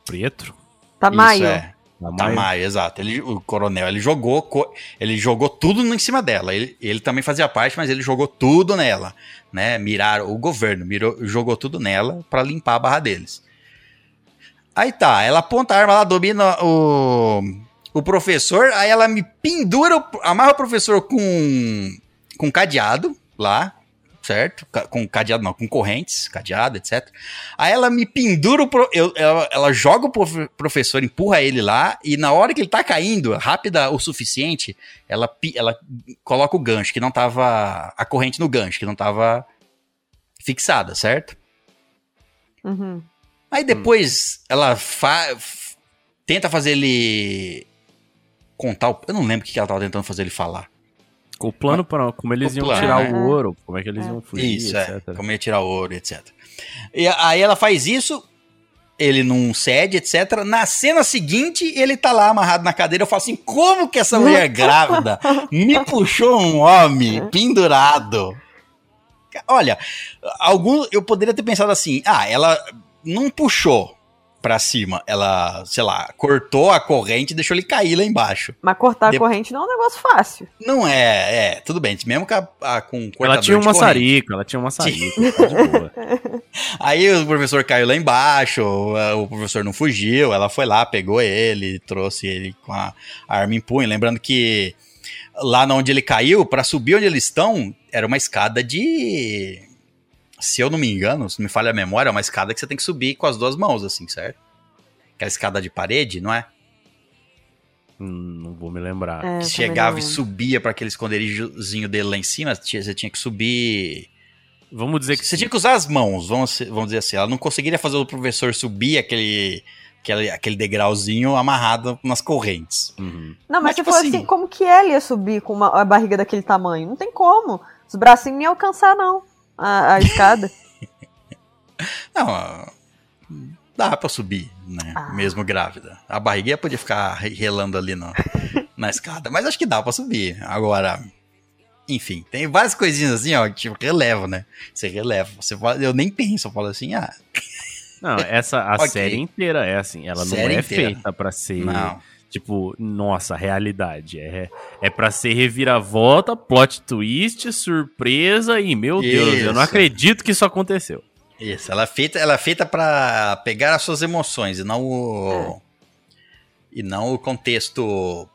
Pietro? Tamayo. Isso, é. Tamayo. Tamayo, exato. Ele, o coronel, ele jogou, ele jogou tudo em cima dela. Ele, ele também fazia parte, mas ele jogou tudo nela, né? Mirar o governo, mirou, jogou tudo nela pra limpar a barra deles. Aí tá, ela aponta a arma, ela domina o, o professor, aí ela me pendura, amarra o professor com com cadeado lá, certo? Com cadeado não, com correntes, cadeado, etc. Aí ela me pendura, o eu- ela, ela joga o profe- professor, empurra ele lá, e na hora que ele tá caindo, rápida o suficiente, ela, ela coloca o gancho, que não tava. A corrente no gancho, que não tava fixada, certo? Uhum. Aí depois ela fa- tenta fazer ele contar. o- Eu não lembro o que ela tava tentando fazer ele falar. Com o plano para como eles O iam plano, tirar né? o ouro, como é que eles É. iam fugir, Isso, é. etc. Como ia tirar ouro, etc. E aí ela faz isso, ele não cede, etc. Na cena seguinte, ele tá lá amarrado na cadeira. Eu falo assim: como que essa mulher grávida me [laughs] puxou um homem pendurado? Olha, algum, eu poderia ter pensado assim: ah, ela não puxou pra cima, ela, sei lá, cortou a corrente e deixou ele cair lá embaixo. Mas cortar De- a corrente não é um negócio fácil. Não é, é, tudo bem, mesmo com, a, a- com um cortador Ela tinha um maçarico, ela tinha um maçarico, tá. [laughs] [laughs] Aí o professor caiu lá embaixo, o o professor não fugiu, ela foi lá, pegou ele, trouxe ele com a arma em punho. Lembrando que lá onde ele caiu, pra subir onde eles estão, era uma escada de. Se eu não me engano, se não me falha a memória, é uma escada que você tem que subir com as duas mãos, assim, certo? Aquela escada de parede, não é? Hum, não vou me lembrar. É, que chegava não e subia pra aquele esconderijozinho dele lá em cima, você tinha que subir. Vamos dizer que Você sim. tinha que usar as mãos, vamos, vamos dizer assim. Ela não conseguiria fazer o professor subir aquele, aquele, aquele degrauzinho amarrado nas correntes. Uhum. Não, mas, Mas, tipo assim- assim, como que ela ia subir com uma, a barriga daquele tamanho? Não tem como. Os bracinhos nem iam alcançar, não. A, a escada. [laughs] Não, dá pra subir, né? Ah. Mesmo grávida. A barriguinha podia ficar re- relando ali no, [laughs] na escada, mas acho que dá pra subir. Agora, enfim, tem várias coisinhas assim, ó, que tipo, releva, né? Você releva. Você fala, eu nem penso, eu falo assim, ah, Não, essa a [laughs] Ok. série inteira é assim, ela Série não é inteira. feita pra ser não. Tipo, nossa, realidade. É é para ser reviravolta, plot twist, surpresa e meu Deus, eu não Isso. acredito que isso aconteceu. Isso, ela é feita, ela é feita para pegar as suas emoções e não o e não o contexto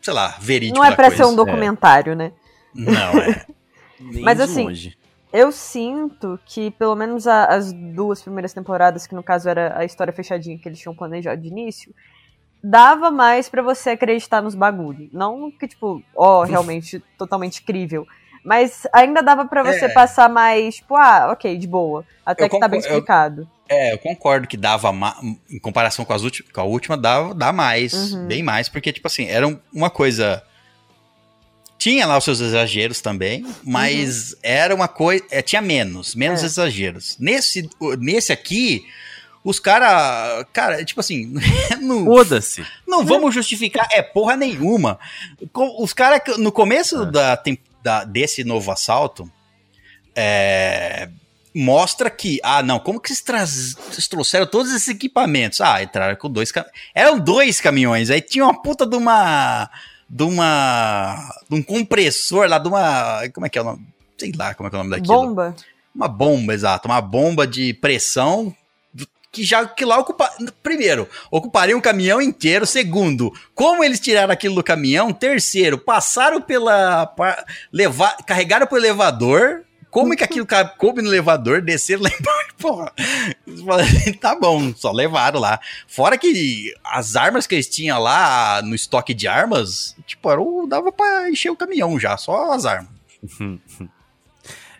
sei lá, verídico Não é da pra coisa. ser um documentário, né? Não é. [laughs] Nem Mas de assim, longe. Eu sinto que, pelo menos a- as duas primeiras temporadas, que no caso era a história fechadinha que eles tinham planejado de início, dava mais pra você acreditar nos bagulho. Não que, tipo, ó, [laughs] realmente totalmente crível. Mas ainda dava pra você É. passar mais, tipo, ah, ok, de boa. Até Eu que tá bem concor- eu- explicado. É, eu concordo que dava em comparação com, as com a última, dá, dá mais, Uhum. bem mais, porque, tipo assim, era um- uma coisa. Tinha lá os seus exageros também, mas era uma coisa. tinha menos, menos É. exageros. Nesse, nesse aqui, os caras. Cara, tipo assim, [laughs] não, Foda-se. não vamos justificar, é porra nenhuma. Os caras, no começo É. da, da- desse novo assalto, é, mostra que, ah, não, como que vocês, traz- vocês trouxeram todos esses equipamentos? Ah, entraram com dois caminhões. Eram dois caminhões, aí tinha uma puta de uma. De uma. de um compressor lá, de uma. como é que é o nome? Sei lá como é que é o nome daquilo. Bomba. Uma bomba, exato. Uma bomba de pressão que já que lá ocupa. Primeiro, ocuparia um caminhão inteiro. Segundo, como eles tiraram aquilo do caminhão? Terceiro, passaram pela. levar, carregaram pro elevador. Como é que aquilo coube no elevador? Desceram lá [laughs] embaixo, porra. Eles falaram [laughs] tá bom, só levaram lá. Fora que as armas que eles tinham lá no estoque de armas, tipo, era, o- dava pra encher o caminhão já, só as armas. [laughs]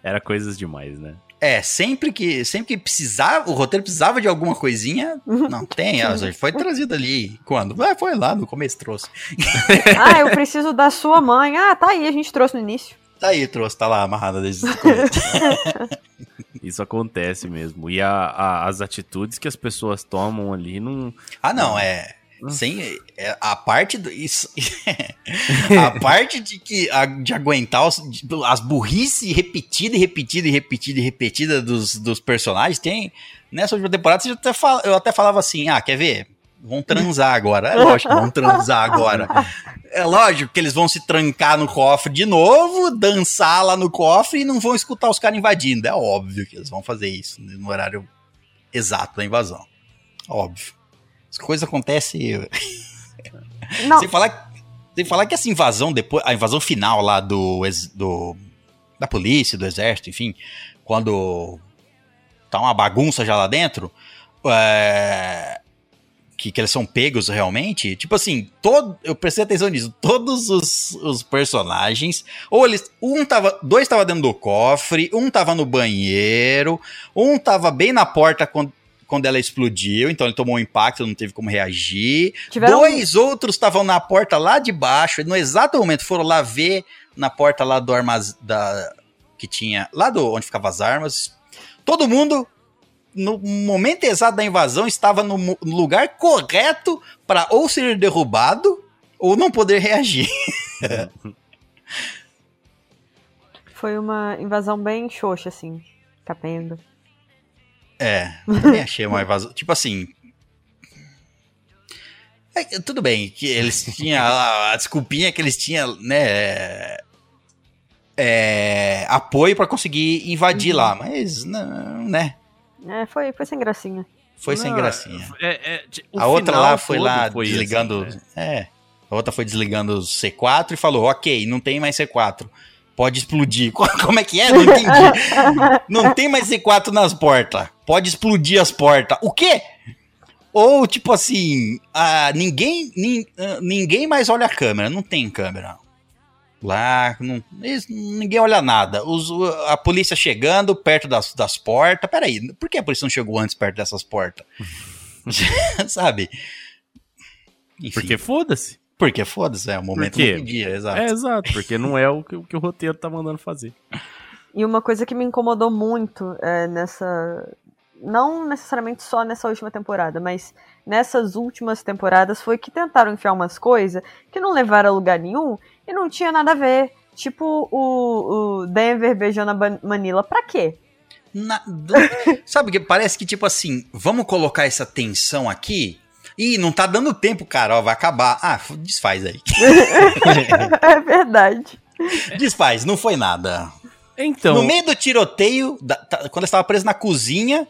Era coisas demais, né? É, sempre que, sempre que precisava, o roteiro precisava de alguma coisinha, não tem, ah, foi trazido ali. Quando? Ah, foi lá, no começo trouxe. Ah, eu preciso da sua mãe. Ah, tá aí, a gente trouxe no início. Tá aí, trouxe, tá lá amarrada desde o começo. [laughs] Isso acontece mesmo. E a- a- as atitudes que as pessoas tomam ali não. Ah, não, é. Sem, é, a parte do, isso, [laughs] a parte de que a- de aguentar os- de- as burrice repetida e repetida e repetida e repetida dos, dos personagens tem nessa última temporada você já até fala- eu até falava assim ah quer ver vão transar agora. É lógico vão transar agora. É lógico que eles vão se trancar no cofre de novo dançar lá no cofre e não vão escutar os caras invadindo. É óbvio que eles vão fazer isso no horário exato da invasão. Óbvio. As coisas acontecem. [laughs] Sem falar, sem falar que essa invasão depois, a invasão final lá do, do da polícia, do exército, enfim, quando tá uma bagunça já lá dentro, é, que, que eles são pegos realmente, tipo assim, todo, eu prestei atenção nisso, todos os, os personagens, ou eles, um tava, dois tava dentro do cofre, um tava no banheiro, um tava bem na porta quando quando ela explodiu, então ele tomou um impacto, não teve como reagir. tiveram Dois outros estavam na porta lá de baixo, no exato momento foram lá ver na porta lá do armazém da que tinha lá do onde ficavam as armas. Todo mundo no momento exato da invasão estava no lugar correto para ou ser derrubado ou não poder reagir. [laughs] foi uma invasão bem xoxa, assim. Capenga. É, também achei uma invasão. Tipo assim. é, tudo bem, que eles tinham. A, a desculpinha que eles tinham, né? é, apoio pra conseguir invadir lá, mas não, né? É, foi, foi sem gracinha. Foi sem Não, gracinha. É, é, A outra lá foi lá foi desligando. assim, né? É. A outra foi desligando o C4 e falou: Ok, não tem mais C4. Pode explodir. [laughs] Como é que é? Não entendi. [laughs] não tem mais C4 nas portas. Pode explodir as portas. O quê? Ou, tipo assim, ah, ninguém, nin- ah, ninguém mais olha a câmera. Não tem câmera. Lá, não- eles- ninguém olha nada. Os- a polícia chegando perto das, das portas. Peraí, por que a polícia não chegou antes perto dessas portas? [laughs] Sabe? Enfim, Porque foda-se. porque foda-se, é o momento não pedia, exato. É, exato. Porque não é o que, o que o roteiro tá mandando fazer. E uma coisa que me incomodou muito é, nessa. Não necessariamente só nessa última temporada, mas nessas últimas temporadas foi que tentaram enfiar umas coisas que não levaram a lugar nenhum e não tinha nada a ver. Tipo o, o Denver beijando a Manila. Pra quê? Na- do- [laughs] sabe que parece que, tipo assim, vamos colocar essa tensão aqui. Ih, não tá dando tempo, cara, ó, vai acabar. Ah, desfaz aí. [laughs] [laughs] é verdade. Desfaz, não foi nada. Então, No meio do tiroteio, da- tá- quando eu estava preso na cozinha,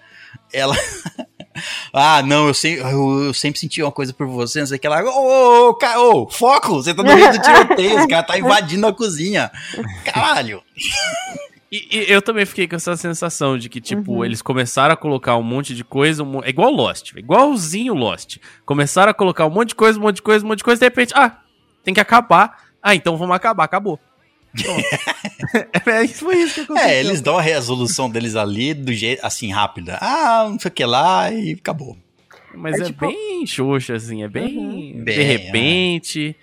ela. Ah, não, eu, sei, eu, eu sempre senti uma coisa por você, não sei o que lá. Ô, ô, ô, foco! Você tá no meio do tiroteio, os caras tá invadindo a cozinha. Caralho! [laughs] E, e eu também fiquei com essa sensação de que, tipo, Uhum. eles começaram a colocar um monte de coisa. um é igual Lost, igualzinho Lost. Começaram a colocar um monte de coisa, um monte de coisa, um monte de coisa, de repente, ah, tem que acabar. Ah, então vamos acabar, acabou. [laughs] É, isso foi isso que aconteceu. É, eles dão a resolução deles ali do jeito assim, rápida. Ah, não sei o que lá e acabou. Mas É é, tipo- bem xoxa, assim, é bem. Uhum. De Bem, repente.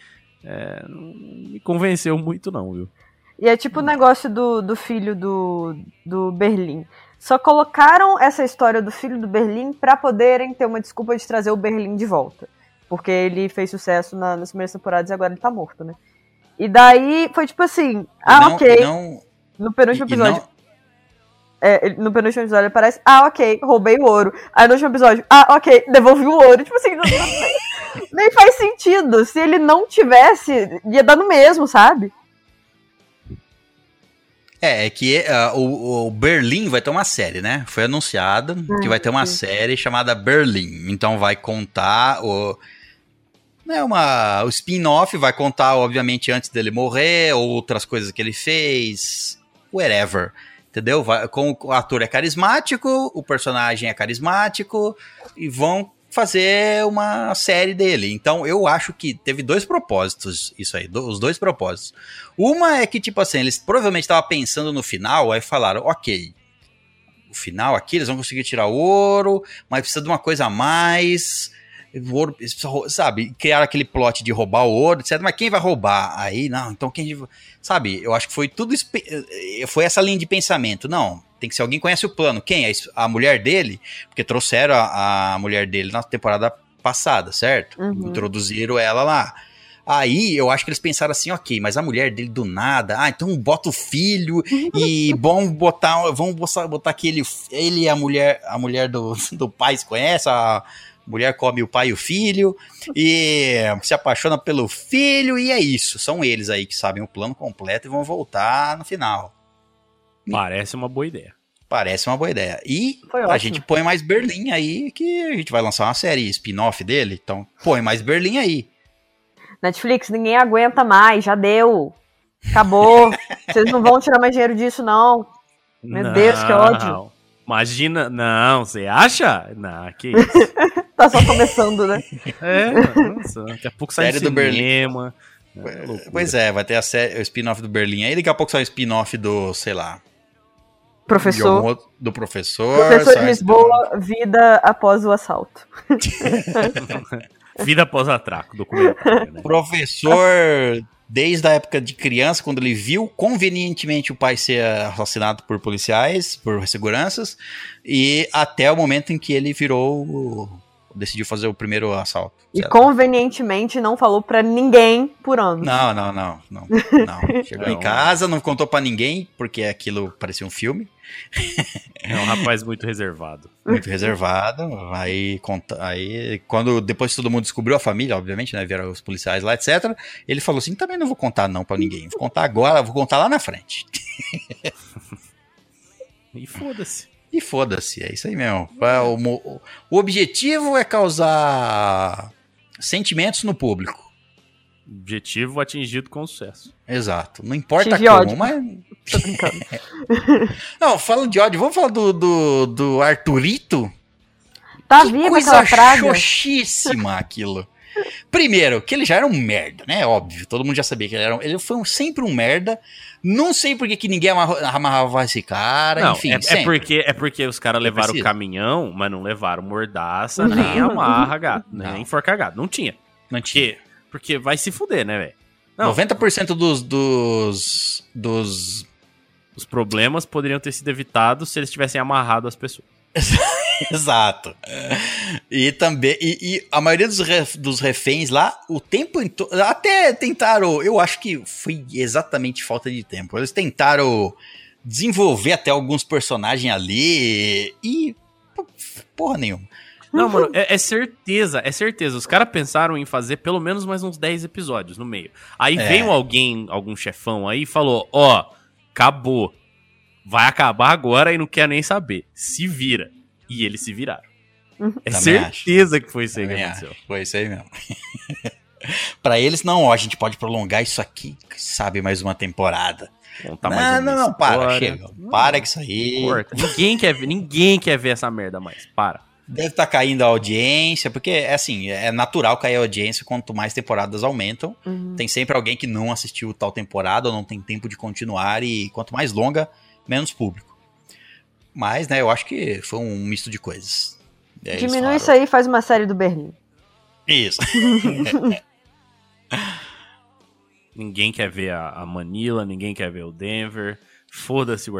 é, não me convenceu muito, não, viu? E é tipo o negócio do, do filho do, do Berlim. Só colocaram essa história do filho do Berlim pra poderem ter uma desculpa de trazer o Berlim de volta. Porque ele fez sucesso na- nas primeiras temporadas e agora ele tá morto, né? E daí foi tipo assim, ah, não, ok. não, no penúltimo episódio. não- É, no penúltimo episódio aparece, ah, ok, roubei o ouro. Aí no último episódio, ah, ok, devolvi o ouro. Tipo assim, [laughs] nem faz sentido. Se ele não tivesse, ia dar no mesmo, sabe? É, é que ah, o, o Berlim vai ter uma série, né? Foi anunciado que vai ter uma série chamada Berlim. Então vai contar o. Né, uma, o spin-off vai contar, obviamente, antes dele morrer, outras coisas que ele fez, whatever. Entendeu? Vai, com, o ator é carismático, o personagem é carismático, e vão fazer uma série dele. Então eu acho que teve dois propósitos, isso aí, do- os dois propósitos. Uma é que, tipo assim, eles provavelmente estavam pensando no final, aí falaram, ok, o final aqui eles vão conseguir tirar ouro, mas precisa de uma coisa a mais. Ouro, sabe, criaram aquele plot de roubar o ouro, etc. Mas quem vai roubar? Aí, não, então quem. Sabe, eu acho que foi tudo. eh, Foi essa linha de pensamento. Não, tem que ser alguém que conhece o plano. Quem? A, mulher dele? Porque trouxeram a, a mulher dele na temporada passada, certo? Uhum. Introduziram ela lá. Aí eu acho que eles pensaram assim, ok, mas a mulher dele do nada, ah, então bota o filho e [laughs] vamos botar, vamos botar, botar que ele, ele e a mulher, a mulher do, do pai se conhece, a mulher come o pai e o filho e se apaixona pelo filho e é isso. São eles aí que sabem o plano completo e vão voltar no final. Parece uma boa ideia. Parece uma boa ideia. E a gente põe mais Berlim aí, que a gente vai lançar uma série spin-off dele, então põe mais Berlim aí. Netflix, ninguém aguenta mais, já deu. Acabou. [laughs] Vocês não vão tirar mais dinheiro disso, não. Meu Deus, que ódio. Não. Imagina, não, você acha? Não, que isso. [laughs] Tá só começando, né? [laughs] É, nossa, daqui a pouco sai Série do do Berlim. É, loucura. Pois é, vai ter a série, o spin-off do Berlim aí, daqui a pouco sai o spin-off do, sei lá, Professor. outro- do professor. Professor sai de o Lisboa, vida após o assalto. [laughs] Vida após atraco, documentário, né? Professor, desde a época de criança, quando ele viu convenientemente o pai ser assassinado por policiais, por seguranças, e até o momento em que ele virou. Decidiu fazer o primeiro assalto. E certo? convenientemente não falou pra ninguém por anos. Não, não, não, não, [laughs] não. Chegou em Não. casa, não contou pra ninguém, porque aquilo parecia um filme. É um rapaz muito reservado. [laughs] muito reservado. Aí, conta, aí, quando depois todo mundo descobriu a família, obviamente, né? Vieram os policiais lá, etc. Ele falou assim: também não vou contar não pra ninguém. Vou contar agora, vou contar lá na frente. [laughs] E foda-se. E foda-se, é isso aí mesmo. O, o objetivo é causar sentimentos no público. Objetivo atingido com sucesso. Exato. Não importa Tive como, ódio. mas. [laughs] Tô brincando. [laughs] Não, falando de ódio, vamos falar do, do, do Arthurito? Tá que viva coisa aquela praga? xoxíssima aquilo. Primeiro, que ele já era um merda, né? Óbvio, todo mundo já sabia que ele era um, Ele foi um- sempre um merda. Não sei por que que ninguém amarrou- amarrava esse cara, Não, enfim. é, é porque, é porque os caras levaram o caminhão, mas não levaram mordaça, Não. nem amarra gado, Não. nem enforca gado. Não tinha. Não tinha. Porque, porque vai se fuder, né, velho? Não, 90% dos, dos, dos. os problemas poderiam ter sido evitados se eles tivessem amarrado as pessoas. [laughs] [laughs] Exato. E também. E, e a maioria dos, ref- dos reféns lá, o tempo. Até tentaram. Eu acho que foi exatamente falta de tempo. Eles tentaram desenvolver até alguns personagens ali. E. Porra nenhuma. Não, mano, é, é certeza, é certeza. Os caras pensaram em fazer pelo menos mais uns 10 episódios no meio. Aí É. veio alguém, algum chefão aí e falou: Ó, acabou. Vai acabar agora e não quer nem saber. Se vira. E eles se viraram. É Também certeza que foi isso aí que Também aconteceu. acho. Foi isso aí mesmo. [laughs] pra eles, não, ó, a gente pode prolongar isso aqui, sabe, mais uma temporada. Contar não, mais uma não, não, para, história. chega. Para com isso aí. Corta. Ninguém quer ver, ninguém quer ver essa merda mais. Para. Deve estar caindo a audiência, porque é assim, é natural cair a audiência quanto mais temporadas aumentam. Uhum. Tem sempre alguém que não assistiu tal temporada ou não tem tempo de continuar, e quanto mais longa, menos público. Mas, né, eu acho que foi um misto de coisas. Aí eles Diminui falaram, isso aí e faz uma série do Berlim. Isso. [laughs] [laughs] Ninguém quer ver a, Manila, ninguém quer ver o Denver. Foda-se o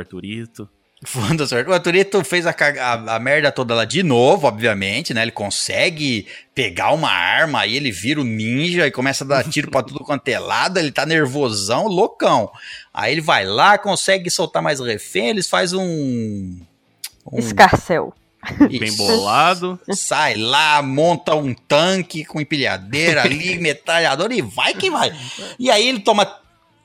da sorte. O Arthurito fez a, a, a merda toda lá de novo, obviamente, né? Ele consegue pegar uma arma, aí ele vira o ninja e começa a dar tiro pra tudo quanto é lado. Ele tá nervosão, loucão. Aí ele vai lá, consegue soltar mais refém, eles fazem um. um Escarcel. Bem isso. bolado. Sai lá, monta um tanque com empilhadeira ali, [laughs] metralhador e vai que vai. E aí ele toma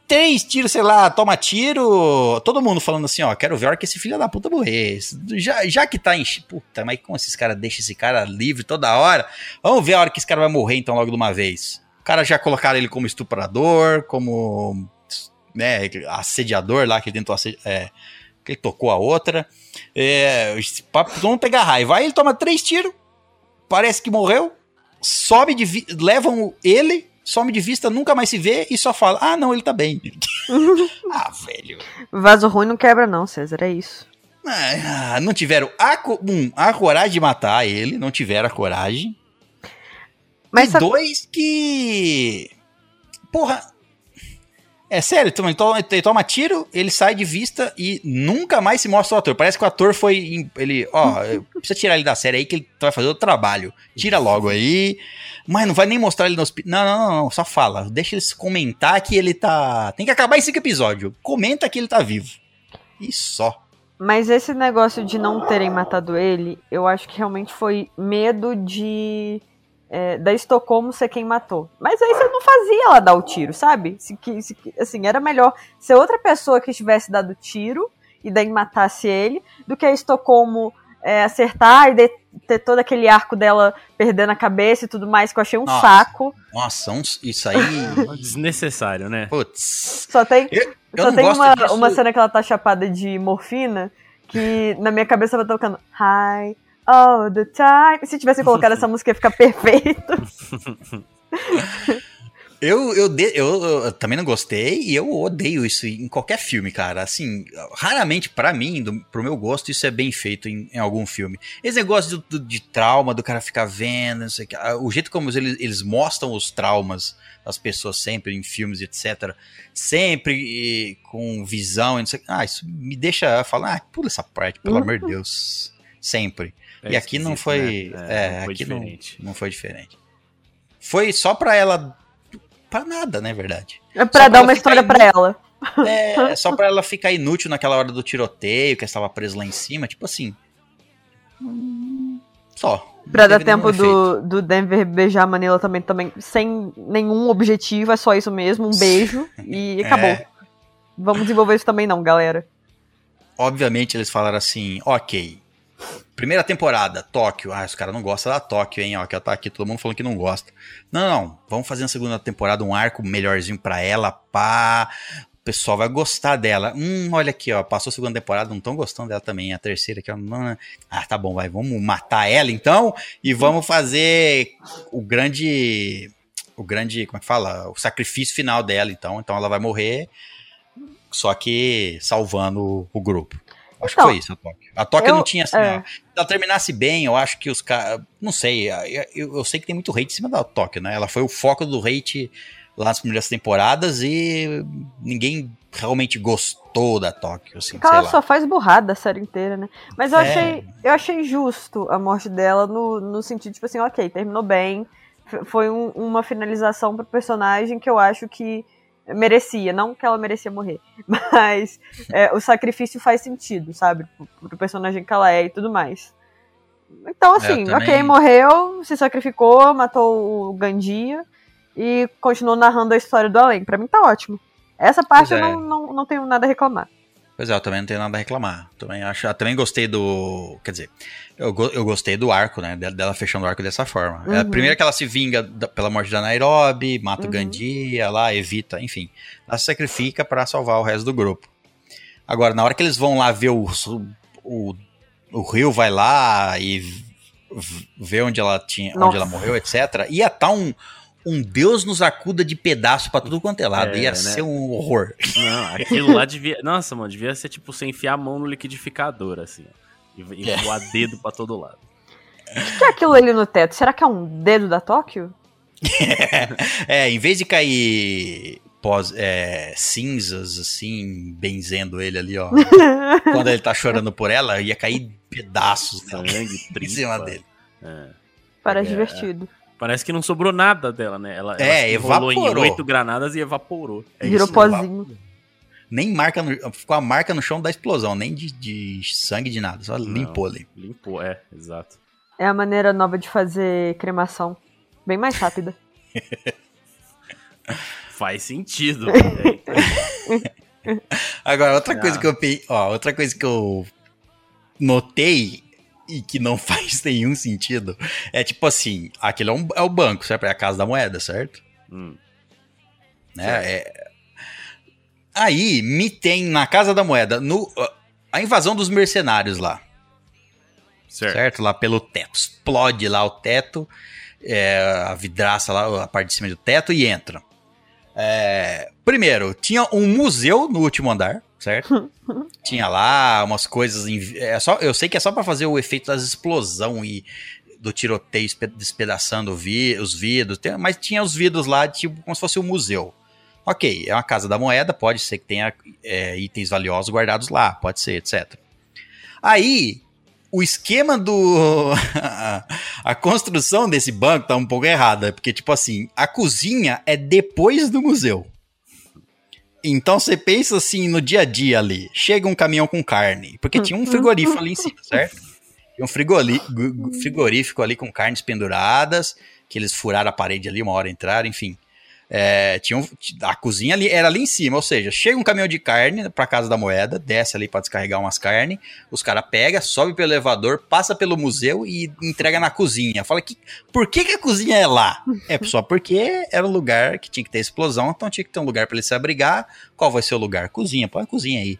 três tiros, sei lá, toma tiro. Todo mundo falando assim, ó, quero ver a hora que esse filho da puta morrer. Já, já que tá em. Puta, mas como esses caras deixam esse cara livre toda hora? Vamos ver a hora que esse cara vai morrer então logo de uma vez. O cara já colocaram ele como estuprador, como. Né, assediador lá, que ele tentou assediar. É, que ele tocou a outra. É, esse papo, todo mundo pega raiva. Aí ele toma três tiros, parece que morreu, sobe de levam ele, some de vista, nunca mais se vê e só fala: Ah, não, ele tá bem. [laughs] ah, velho. Vaso ruim não quebra, não, César. É isso. Ah, não tiveram a, um, a coragem de matar ele, não tiveram a coragem. Mas e sabe- dois que. Porra. É sério, ele toma, ele toma tiro, ele sai de vista e nunca mais se mostra o ator. Parece que o ator foi. Ele, ó, precisa tirar ele da série aí que ele vai fazer o trabalho. Tira logo aí. Mas não vai nem mostrar ele no hospital. Não, não, não, não, só fala. Deixa eles comentar que ele tá. Tem que acabar em cinco episódios. Comenta que ele tá vivo. E só. Mas esse negócio de não terem matado ele, eu acho que realmente foi medo de. É, da Estocolmo ser quem matou. Mas aí você não fazia ela dar o tiro, sabe? Se, que, se assim, era melhor ser outra pessoa que tivesse dado tiro e daí matasse ele, do que a Estocolmo é, acertar e de- ter todo aquele arco dela perdendo a cabeça e tudo mais, que eu achei um Nossa. saco. Nossa, uns- isso aí. [laughs] Desnecessário, né? Putz. Só tem, Eu, eu Só tem uma, disso. uma cena que ela tá chapada de morfina que na minha cabeça tava tocando High all the time. Se tivesse colocado essa [laughs] música ia ficar perfeito. [laughs] Eu, eu, de- eu, eu também não gostei e eu odeio isso em qualquer filme, cara. Assim, raramente, pra mim, do, pro meu gosto, isso é bem feito em, em algum filme. Esse negócio do- do- de trauma, do cara ficar vendo, não sei o que. ah, O jeito como eles, eles mostram os traumas das pessoas sempre em filmes, etc. Sempre eh, com visão e não sei o que. Ah, isso me deixa falar, ah, pula essa parte, pelo amor de Deus. Sempre. É e aqui não esquisito, foi. né? É, não foi aqui diferente. Não, não foi diferente. Foi só pra ela. Pra nada, né, verdade? É Só pra dar pra uma história pra ela. É, [laughs] só pra ela ficar inútil naquela hora do tiroteio, que ela estava presa lá em cima, tipo assim. Só. Pra dar tempo do, do Denver beijar a Manila também, também, sem nenhum objetivo, é só isso mesmo, um beijo [laughs] e acabou. É. Vamos desenvolver isso também não, galera. Obviamente eles falaram assim, ok. Primeira temporada, Tóquio. Ah, os caras não gostam da Tóquio, hein? Ó, que ela tá aqui, todo mundo falando que não gosta. Não, não. Vamos fazer na segunda temporada um arco melhorzinho pra ela, pá. O pessoal vai gostar dela. Hum, olha aqui, ó. Passou a segunda temporada, não estão gostando dela também. A terceira aqui, ó. não, Ah, tá bom, vai. Vamos matar ela então e vamos fazer o grande. O grande. Como é que fala? O sacrifício final dela, então. Então ela vai morrer. Só que salvando o grupo. Acho Então, que foi isso a Tóquio. A Tóquio eu- não tinha assim, é. se ela terminasse bem, eu acho que os caras. Não sei, eu, eu sei que tem muito hate em cima da Tóquio, né? Ela foi o foco do hate lá nas primeiras temporadas e ninguém realmente gostou da Tóquio, assim, Porque ela lá. só faz burrada a série inteira, né? Mas eu É. achei, eu achei justo a morte dela no, no sentido, tipo assim, ok, terminou bem. Foi um- uma finalização pro personagem que eu acho que merecia. Não que ela merecia morrer, [laughs] mas é, o sacrifício faz sentido, sabe? Pro, pro personagem que ela é e tudo mais. Então, assim, também- ok, morreu, se sacrificou, matou o Gandia e continuou narrando a história do além. Pra mim tá ótimo. Essa parte Pois eu é. não, não, não tenho nada a reclamar. Pois é, eu também não tenho nada a reclamar. Também acho, eu também gostei do, quer dizer, eu, eu gostei do arco, né, dela, fechando o arco dessa forma. É, Uhum. primeiro que ela se vinga da- pela morte da Nairobi, mata o Uhum. Gandia lá, evita, enfim. Ela se sacrifica pra salvar o resto do grupo. Agora, na hora que eles vão lá ver o, o, o rio, vai lá e ver onde ela tinha, onde ela morreu, etc. Ia estar um um Deus nos acuda de pedaço pra tudo quanto é lado. É, Ia né? ser um horror. Não, aquilo lá devia. Nossa, mano, devia ser tipo você enfiar a mão no liquidificador, assim. E, e É. voar dedo pra todo lado. O que é aquilo ali no teto? Será que é um dedo da Tóquio? [laughs] é, em vez de cair pós, é, cinzas, assim, benzendo ele ali, ó. [laughs] Quando ele tá chorando por ela, ia cair pedaços Sangue, [laughs] em cima dele. É. Parece É. divertido. Parece que não sobrou nada dela, né? Ela, ela É, se enrolou em evaporou. oito granadas e evaporou. É Virou isso. pozinho. Nem marca no, ficou a marca no chão da explosão, nem de, de sangue, de nada. Só limpou ali. Limpou, é, exato. É a maneira nova de fazer cremação. Bem mais rápida. [laughs] Faz sentido. Agora, outra Ah. coisa que eu ó, outra coisa que eu notei e que não [laughs] faz nenhum sentido é tipo assim, aquele é, um- é o banco, certo? É a casa da moeda, certo? hum, Né? É- Aí me tem na casa da moeda no a invasão dos mercenários lá, certo. certo? Lá pelo teto, explode lá o teto, é, a vidraça lá, a parte de cima do teto e entra. É, primeiro, tinha um museu no último andar, certo? [laughs] tinha lá umas coisas. em- é só, eu sei que é só pra fazer o efeito das explosão e do tiroteio espe- despedaçando vi- os vidros, tem- mas tinha os vidros lá, tipo, como se fosse um museu. Ok, é uma casa da moeda, pode ser que tenha é, itens valiosos guardados lá, pode ser, etc. Aí, o esquema do. [laughs] a construção desse banco tá um pouco errada, porque, tipo assim, a cozinha é depois do museu. Então você pensa assim no dia a dia ali. Chega um caminhão com carne, porque tinha um frigorífico ali em cima, [laughs] certo? Tinha um frigoli- frigorífico ali com carnes penduradas, que eles furaram a parede ali, uma hora entraram, enfim. É, tinha um- a cozinha ali era ali em cima, ou seja, chega um caminhão de carne pra casa da moeda, desce ali pra descarregar umas carnes, os caras pegam, sobe pelo elevador, passa pelo museu e entrega na cozinha. Fala que por que, que a cozinha é lá? É só porque era o lugar que tinha que ter explosão, então tinha que ter um lugar pra ele se abrigar. Qual vai ser o lugar? Cozinha, põe a cozinha aí.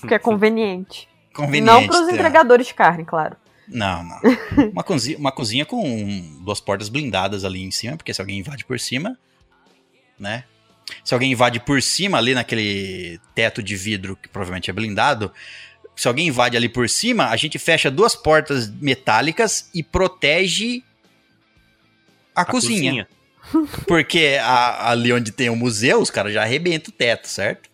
Porque é conveniente. Conveniente. Não pros ter- entregadores de carne, claro. Não, não. [laughs] Uma cozinha, uma cozinha com duas portas blindadas ali em cima, porque se alguém invade por cima, né? Se alguém invade por cima ali naquele teto de vidro que provavelmente é blindado, se alguém invade ali por cima, a gente fecha duas portas metálicas e protege a, cozinha. Porque a- ali onde tem o museu, os caras já arrebentam o teto, certo?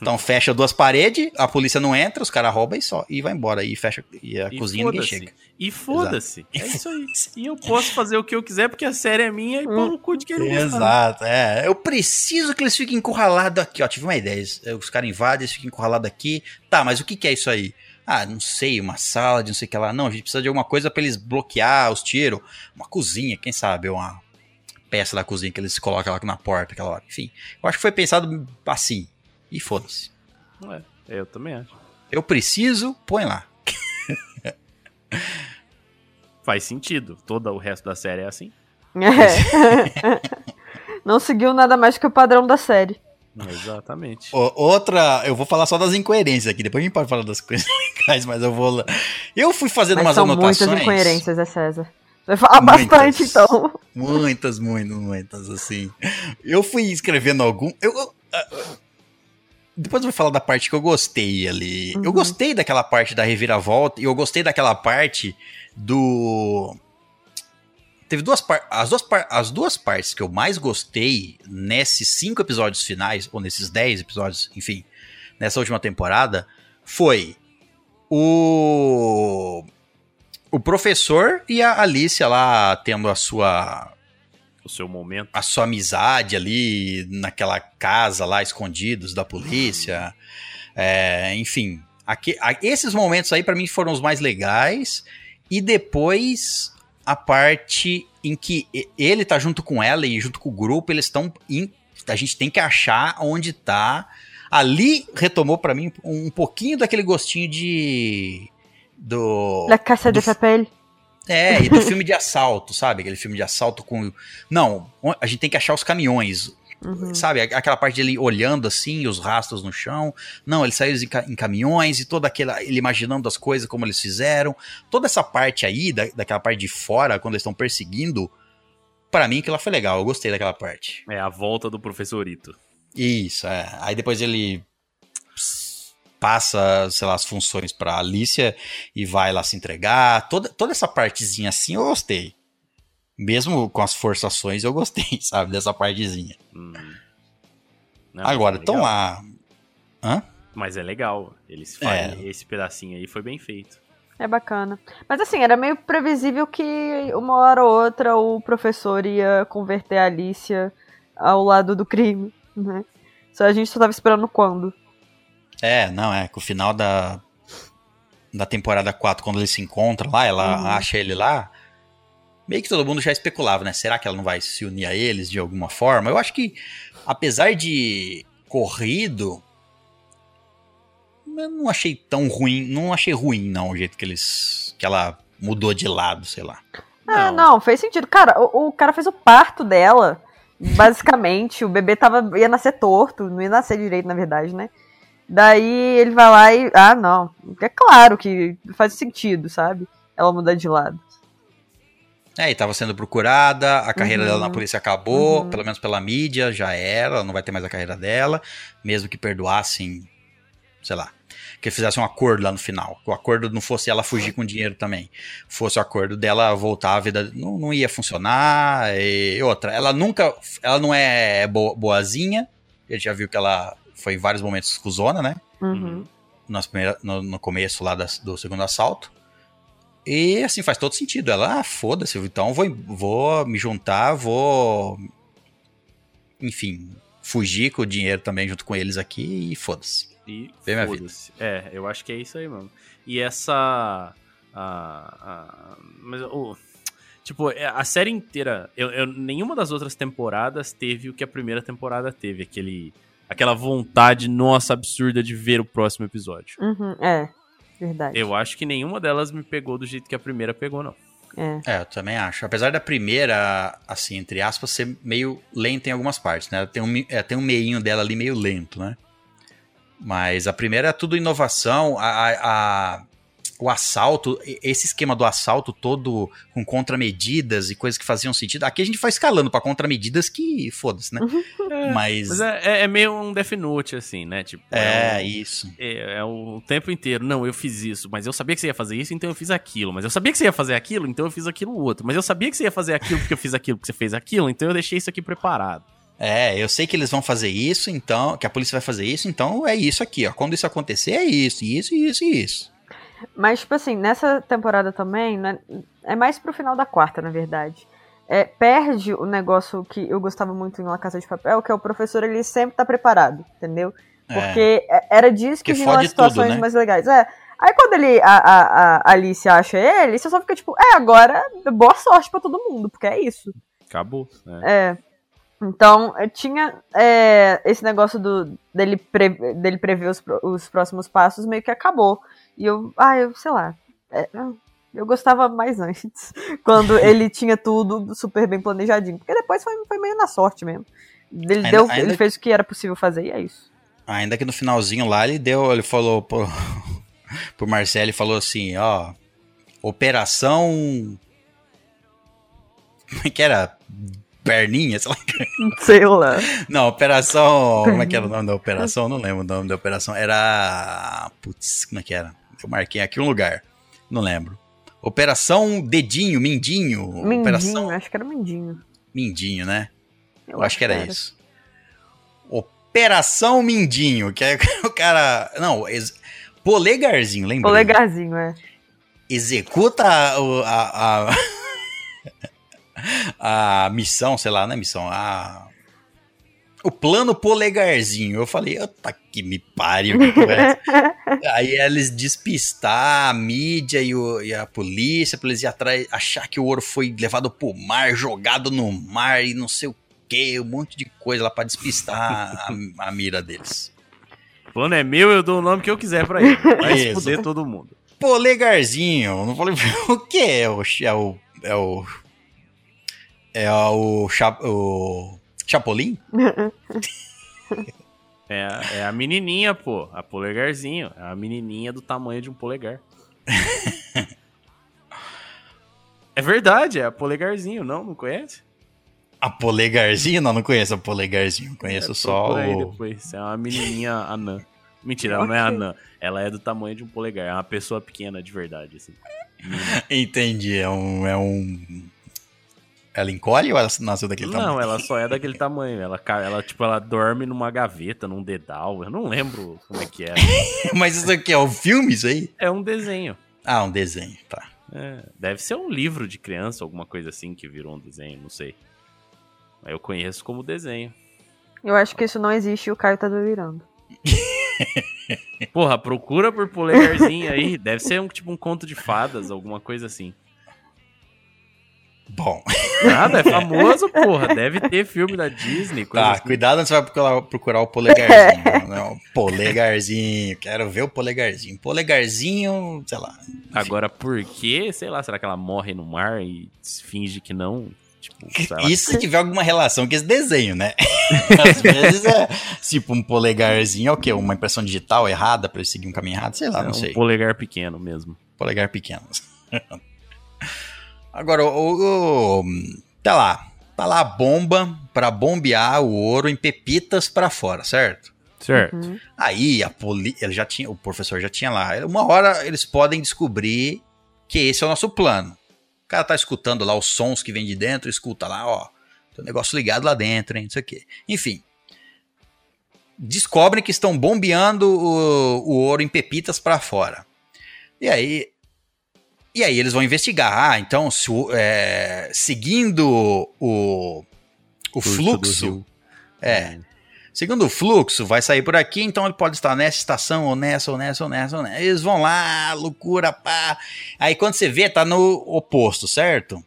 Então fecha duas paredes, a polícia não entra, os caras roubam e só e vai embora. E fecha e a E cozinha ninguém chega. E foda-se. É isso aí. E eu posso fazer o que eu quiser, porque a série é minha e pau no cu de quem não gostar. Exato, é. Eu preciso que eles fiquem encurralados aqui. Ó, tive uma ideia. eles- Os caras invadem, eles ficam encurralados aqui. Tá, mas o que, que é isso aí? Ah, não sei, uma sala de não sei o que lá. Não, a gente precisa de alguma coisa pra eles bloquear os tiros. Uma cozinha, quem sabe, uma peça da cozinha que eles colocam lá na porta aquela hora. Enfim, eu acho que foi pensado assim. E foda-se. É, eu também acho. Eu preciso, põe lá. [laughs] Faz sentido. Todo o resto da série é assim. É. [laughs] Não seguiu nada mais que o padrão da série. Exatamente. O- outra, eu vou falar só das incoerências aqui. Depois a gente pode falar das coisas [laughs] legais, mas eu vou. lá. Eu fui fazendo Mas umas são anotações. muitas incoerências, é César. Vai falar Muitas. bastante, então. Muitas, muitas, muitas, assim. Eu fui escrevendo algum. Eu, eu- depois eu vou falar da parte que eu gostei ali. Eu Uhum. gostei daquela parte da reviravolta e eu gostei daquela parte do. Teve duas partes. As, duas par- as duas partes que eu mais gostei nesses cinco episódios finais, ou nesses dez episódios, enfim, nessa última temporada, foi o. O professor e a Alicia lá tendo a sua O seu momento. a sua amizade ali naquela casa lá escondidos da polícia. É, enfim, aqui- a- esses momentos aí pra mim foram os mais legais. E depois a parte em que ele tá junto com ela e junto com o grupo, eles estão. em- A gente tem que achar onde tá. Ali retomou pra mim um, pouquinho daquele gostinho de. Do. La Caça de do- Papel. É, e do filme de assalto, sabe? Aquele filme de assalto com. Não, a gente tem que achar os caminhões. Uhum. Sabe? Aquela parte dele olhando assim, os rastros no chão. Não, ele saiu em, ca- em caminhões e toda aquela. Ele imaginando as coisas como eles fizeram. Toda essa parte aí, da, daquela parte de fora, quando eles estão perseguindo. Pra mim, aquilo lá foi legal. Eu gostei daquela parte. É a volta do professorito. Isso, é. Aí depois ele passa, sei lá, as funções pra Alicia e vai lá se entregar. Toda, toda essa partezinha assim eu gostei. Mesmo com as forçações, eu gostei, [laughs] sabe? Dessa partezinha. Hum. Não, Agora, é estão legal. lá. Hã? Mas é legal. Eles fazem esse pedacinho aí, foi bem feito. É bacana. Mas assim, era meio previsível que uma hora ou outra o professor ia converter a Alicia ao lado do crime, né? Só a gente só tava esperando quando. É, não, é que o final da, da temporada 4, quando eles se encontram lá, ela Uhum. acha ele lá. Meio que todo mundo já especulava, né? Será que ela não vai se unir a eles de alguma forma? Eu acho que, apesar de corrido, eu não achei tão ruim. Não achei ruim, não, o jeito que eles. que ela mudou de lado, sei lá. Ah, não, fez sentido. Cara, o, o cara fez o parto dela. Basicamente, o bebê tava, ia nascer torto, não ia nascer direito, na verdade, né? Daí ele vai lá e. Ah, não. É claro que faz sentido, sabe? Ela mudar de lado. É, e tava sendo procurada, a carreira Uhum. dela na polícia acabou, Uhum. pelo menos pela mídia, já era, ela não vai ter mais a carreira dela, mesmo que perdoassem, sei lá, que fizessem um acordo lá no final. Que o acordo não fosse ela fugir com dinheiro também. Fosse o acordo dela voltar à vida. Não, não ia funcionar. E outra, ela nunca. Ela não é bo- boazinha. A gente já viu que ela foi vários momentos cuzona, né? Uhum. nas primeira, no, no começo lá das- do segundo assalto. E assim, faz todo sentido. Ela, ah, foda-se, então vou, vou me juntar, vou. Enfim, fugir com o dinheiro também junto com eles aqui e foda-se. E foda-se. É, eu acho que é isso aí mesmo. E essa. A, a- mas, o tipo, é, a série inteira. Eu, eu- nenhuma das outras temporadas teve o que a primeira temporada teve. Aquele, aquela vontade, nossa, absurda de ver o próximo episódio. Uhum. É, verdade. Eu acho que nenhuma delas me pegou do jeito que a primeira pegou, não. É. É, eu também acho. Apesar da primeira, assim, entre aspas, ser meio lenta em algumas partes, né? Tem um, é, tem um meinho dela ali meio lento, né? Mas a primeira é tudo inovação, a, a- a- o assalto, esse esquema do assalto todo com contramedidas e coisas que faziam sentido. Aqui a gente vai escalando pra contramedidas que foda-se, né? [laughs] Mas, Mas é, é- é meio um Death Note, assim, né? Tipo, é, um- isso. É, é o tempo inteiro. Não, eu fiz isso, mas eu sabia que você ia fazer isso, então eu fiz aquilo. Mas eu sabia que você ia fazer aquilo, então eu fiz aquilo outro. Mas eu sabia que você ia fazer aquilo porque eu fiz aquilo porque você fez aquilo, então eu deixei isso aqui preparado. É, eu sei que eles vão fazer isso, então, que a polícia vai fazer isso, então é isso aqui, ó. Quando isso acontecer, é isso, isso, isso e isso. Mas, tipo assim, nessa temporada também, né, é mais pro final da quarta, na verdade. É, perde o negócio que eu gostava muito em La Casa de Papel, que é o professor, ele sempre tá preparado, entendeu? É. Porque é- era disso que Porque vinham as fode tudo, situações né? mais legais. É. Aí quando ele, a, a, a Alice acha ele, você só fica tipo, é, agora boa sorte pra todo mundo, porque é isso. Acabou. né? É. Então, eu tinha é, esse negócio do, dele, pre, dele prever os, os próximos passos, meio que acabou. E eu, ah, eu sei lá. é, eu- gostava mais antes, [laughs] quando ele tinha tudo super bem planejadinho. Porque depois foi, foi meio na sorte mesmo. Ele, Ainda- deu, ainda- ele fez o que era possível fazer e é isso. Ainda que no finalzinho lá ele deu, ele falou pro, [laughs] pro Marcelo, ele falou assim, ó, operação como é que era? Perninha, sei lá. [laughs] Sei lá. Não, operação, como é que era o nome da operação? Não lembro o nome da operação. Era, putz, como é que era? Eu marquei aqui um lugar. Não lembro. Operação Dedinho, Mindinho. Mindinho, Operação acho que era Mindinho. Mindinho, né? Eu acho que era isso. Operação Mindinho, que é [laughs] o cara. Não, ex... polegarzinho, lembra? Polegarzinho, é. Executa a, a, a, [laughs] a missão, sei lá, não é missão, a. O plano polegarzinho. Eu falei, tá que me pare. que é essa?" [laughs] Aí eles despistar a mídia e, o- e a polícia, pra eles ir atrás, achar que o ouro foi levado pro mar, jogado no mar e não sei o que, um monte de coisa lá pra despistar a, a mira deles. O plano é meu, eu dou o nome que eu quiser pra ele. Vai fuder todo mundo. Polegarzinho. Não falei o que é o é o é o é o, cha, o Chapolin? [laughs] É, a- é a menininha, pô. A polegarzinho. É a menininha do tamanho de um polegar. [laughs] é verdade, é a polegarzinho. Não, não conhece? A Polegarzinho? Não, não conheço a Polegarzinho. Conheço É, só o depois. É uma menininha anã. Mentira, ela não é anã. Ela é do tamanho de um polegar. É uma pessoa pequena de verdade, assim. [laughs] Entendi, é um é um Ela encolhe ou ela nasceu daquele tamanho? Não, ela só é daquele tamanho. Ela, ela, tipo, ela dorme numa gaveta, num dedal. Eu não lembro como é que é. [laughs] Mas isso aqui é um filme, isso aí? É um desenho. Ah, um desenho, tá. É, deve ser um livro de criança, alguma coisa assim que virou um desenho, não sei. Mas eu conheço como desenho. Eu acho que isso não existe e o Caio tá delirando. [laughs] Porra, procura por polegarzinho aí. Deve ser um tipo um conto de fadas, alguma coisa assim. Bom, Nada, é famoso, [laughs] porra. Deve ter filme da Disney, tá, assim. cuidado você vai procurar, procurar o polegarzinho. [laughs] não, polegarzinho, quero ver o polegarzinho. Polegarzinho, sei lá. Agora, por quê? Sei lá, será que ela morre no mar e finge que não? Tipo. Isso se tiver alguma relação com esse desenho, né? [laughs] Às vezes é tipo um polegarzinho, é o quê? Uma impressão digital errada pra ele seguir um caminho errado? Sei lá, é não um sei. polegar pequeno mesmo. Polegar pequeno. Agora, o, o- tá lá. Tá lá a bomba pra bombear o ouro em pepitas pra fora, certo? Certo. Uhum. Aí a poli, ele já tinha, o professor já tinha lá. Uma hora eles podem descobrir que esse é o nosso plano. O cara tá escutando lá os sons que vem de dentro, escuta lá, ó, tem um negócio ligado lá dentro, hein, não sei o quê. Enfim. Descobrem que estão bombeando o, o ouro em pepitas pra fora. E aí e aí eles vão investigar. Ah, então se é, seguindo o o Fluxo rio. é, Segundo o fluxo, vai sair por aqui, então ele pode estar nessa estação, ou nessa, ou nessa, ou nessa, ou nessa. Eles vão lá, loucura, pá. Aí quando você vê, tá no oposto, certo?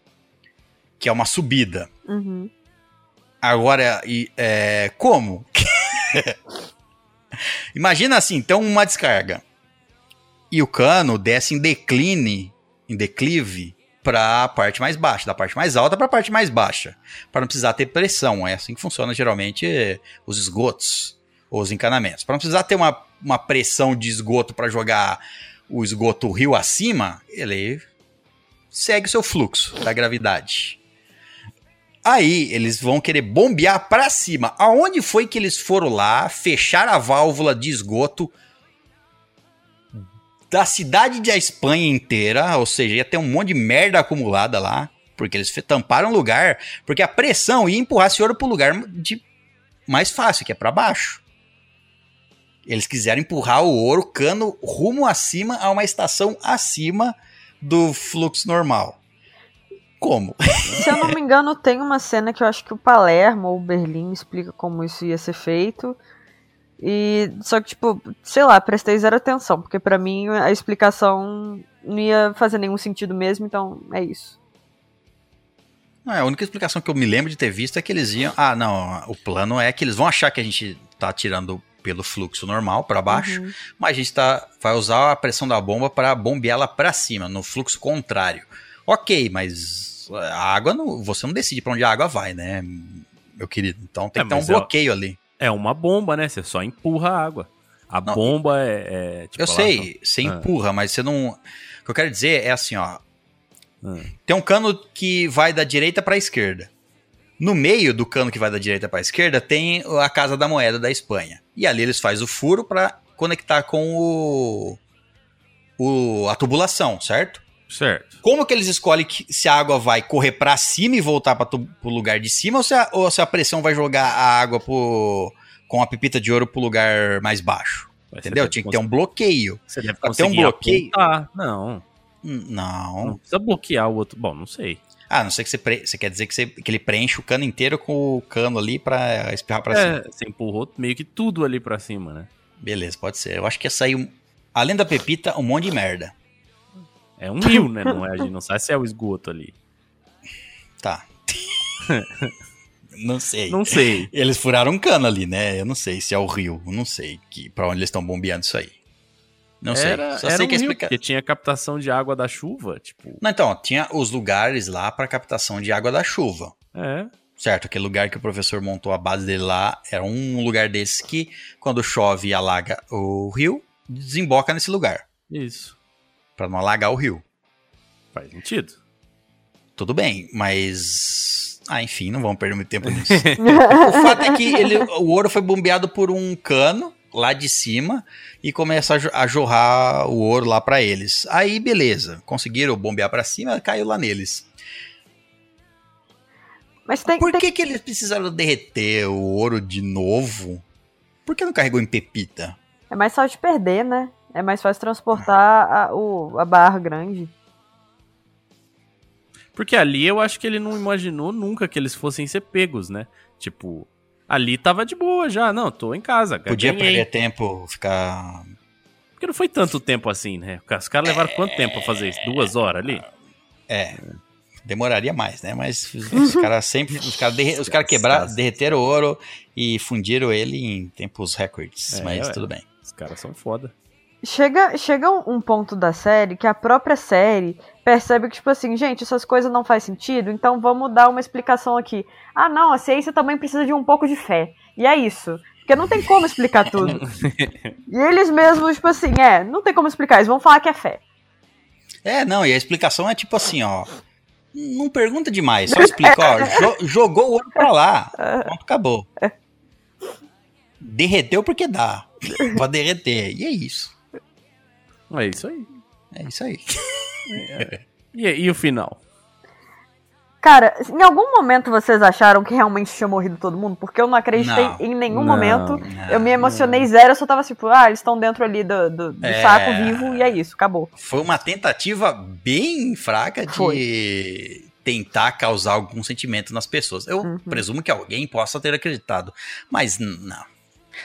Que é uma subida. Uhum. Agora, e, é, como? [laughs] Imagina assim, então uma descarga. E o cano desce em decline, em declive, para a parte mais baixa, da parte mais alta para a parte mais baixa, para não precisar ter pressão. É assim que funciona geralmente eh, os esgotos ou os encanamentos. Para não precisar ter uma, uma pressão de esgoto para jogar o esgoto rio acima, ele segue o seu fluxo da gravidade. Aí eles vão querer bombear para cima. Aonde foi que eles foram lá fechar a válvula de esgoto da cidade da Espanha inteira? Ou seja, ia ter um monte de merda acumulada lá, porque eles tamparam o lugar, porque a pressão ia empurrar esse ouro pro lugar de mais fácil, que é para baixo. Eles quiseram empurrar o ouro cano rumo acima a uma estação acima do fluxo normal. Como? [laughs] Se eu não me engano, tem uma cena que eu acho que o Palermo ou o Berlim explica como isso ia ser feito. E só que, tipo, sei lá, prestei zero atenção, porque pra mim a explicação não ia fazer nenhum sentido mesmo, então é isso. Não, a única explicação que eu me lembro de ter visto é que eles iam. Ah, não. O plano é que eles vão achar que a gente tá tirando pelo fluxo normal para baixo, Uhum. mas a gente tá, vai usar a pressão da bomba para bombeá-la para cima, no fluxo contrário. Ok, mas a água não, você não decide para onde a água vai, né, meu querido? Então tem É, que ter um é- bloqueio ali. É uma bomba, né? Você só empurra a água. A Não, bomba é. é, tipo, eu sei, você Ah. empurra, mas você não. O que eu quero dizer é assim, ó. Ah. Tem um cano que vai da direita para a esquerda. No meio do cano que vai da direita para a esquerda tem a Casa da Moeda da Espanha. E ali eles fazem o furo para conectar com o, o- a tubulação, certo? Certo. Como que eles escolhem que- se a água vai correr para cima e voltar para o lugar de cima ou se, a, ou se a pressão vai jogar a água pro, com a pepita de ouro pro lugar mais baixo? Mas Entendeu? Tinha que ter um bloqueio. Você deve ter um bloqueio. apontar. Não, Hum, Não. não precisa bloquear o outro. Bom, não sei. Ah, não sei que você, pre- você quer dizer que, você- que ele preenche o cano inteiro com o cano ali pra espirrar pra cima. É, você empurrou meio que tudo ali pra cima, né? Beleza, pode ser. Eu acho que ia sair, além da pepita, um monte de merda. É um rio, né? Não é, a gente não sabe se é o esgoto ali. Tá. [laughs] não sei. Não sei. Eles furaram um cano ali, né? Eu não sei se é o rio. Eu não sei que, pra onde eles estão bombeando isso aí. Não sei. Era, Só era sei um que é rio, explica... porque tinha captação de água da chuva, tipo... Não, então, tinha os lugares lá pra captação de água da chuva. É, Certo, aquele lugar que o professor montou a base dele lá era um lugar desse que, quando chove e alaga o rio, desemboca nesse lugar. isso. Pra não alagar o rio. Faz sentido. Tudo bem, mas. Ah, enfim, não vamos perder muito tempo [laughs] nisso. o fato é que ele- o ouro foi bombeado por um cano lá de cima e começa a, jo- a jorrar o ouro lá pra eles. Aí, beleza, conseguiram bombear pra cima, caiu lá neles. Mas tem, Por tem- que, que eles precisaram derreter o ouro de novo? Por que não carregou em pepita? é mais fácil de perder, né? É mais fácil transportar a, o, a barra grande. Porque ali eu acho que ele não imaginou nunca que eles fossem ser pegos, né? Tipo, ali tava de boa já. Não, tô em casa. Podia ganhei. perder tempo, ficar. Porque não foi tanto tempo assim, né? Os caras levaram quanto tempo pra fazer isso? Duas horas ali? É. Demoraria mais, né? Mas os caras sempre. Os caras derre- os caras quebraram, derreteram o ouro e fundiram ele em tempos recordes. É, mas ué. tudo bem. Os caras são foda. Chega, chega um, ponto da série que a própria série percebe que, tipo assim, gente, essas coisas não faz sentido, então vamos dar uma explicação aqui. Ah, não, a ciência também precisa de um pouco de fé. E é isso. Porque não tem como explicar tudo. [laughs] e eles mesmos, tipo assim, é, não tem como explicar, eles vão falar que é fé. É, não, e a explicação é tipo assim, ó. Não pergunta demais, só explica, ó. jo- jogou o ouro pra lá. Pronto, acabou. Derreteu porque dá. Pode derreter. E é isso. É isso aí. É isso aí. [laughs] E, e o final? Cara, em algum momento vocês acharam que realmente tinha morrido todo mundo? Porque eu não acreditei Não. em nenhum Não. momento. Não, Eu me emocionei zero, eu só tava tipo, ah, eles estão dentro ali do, do, do É. saco vivo e é isso, acabou. Foi uma tentativa bem fraca de tentar causar algum sentimento nas pessoas. Eu Uhum. presumo que alguém possa ter acreditado, mas não.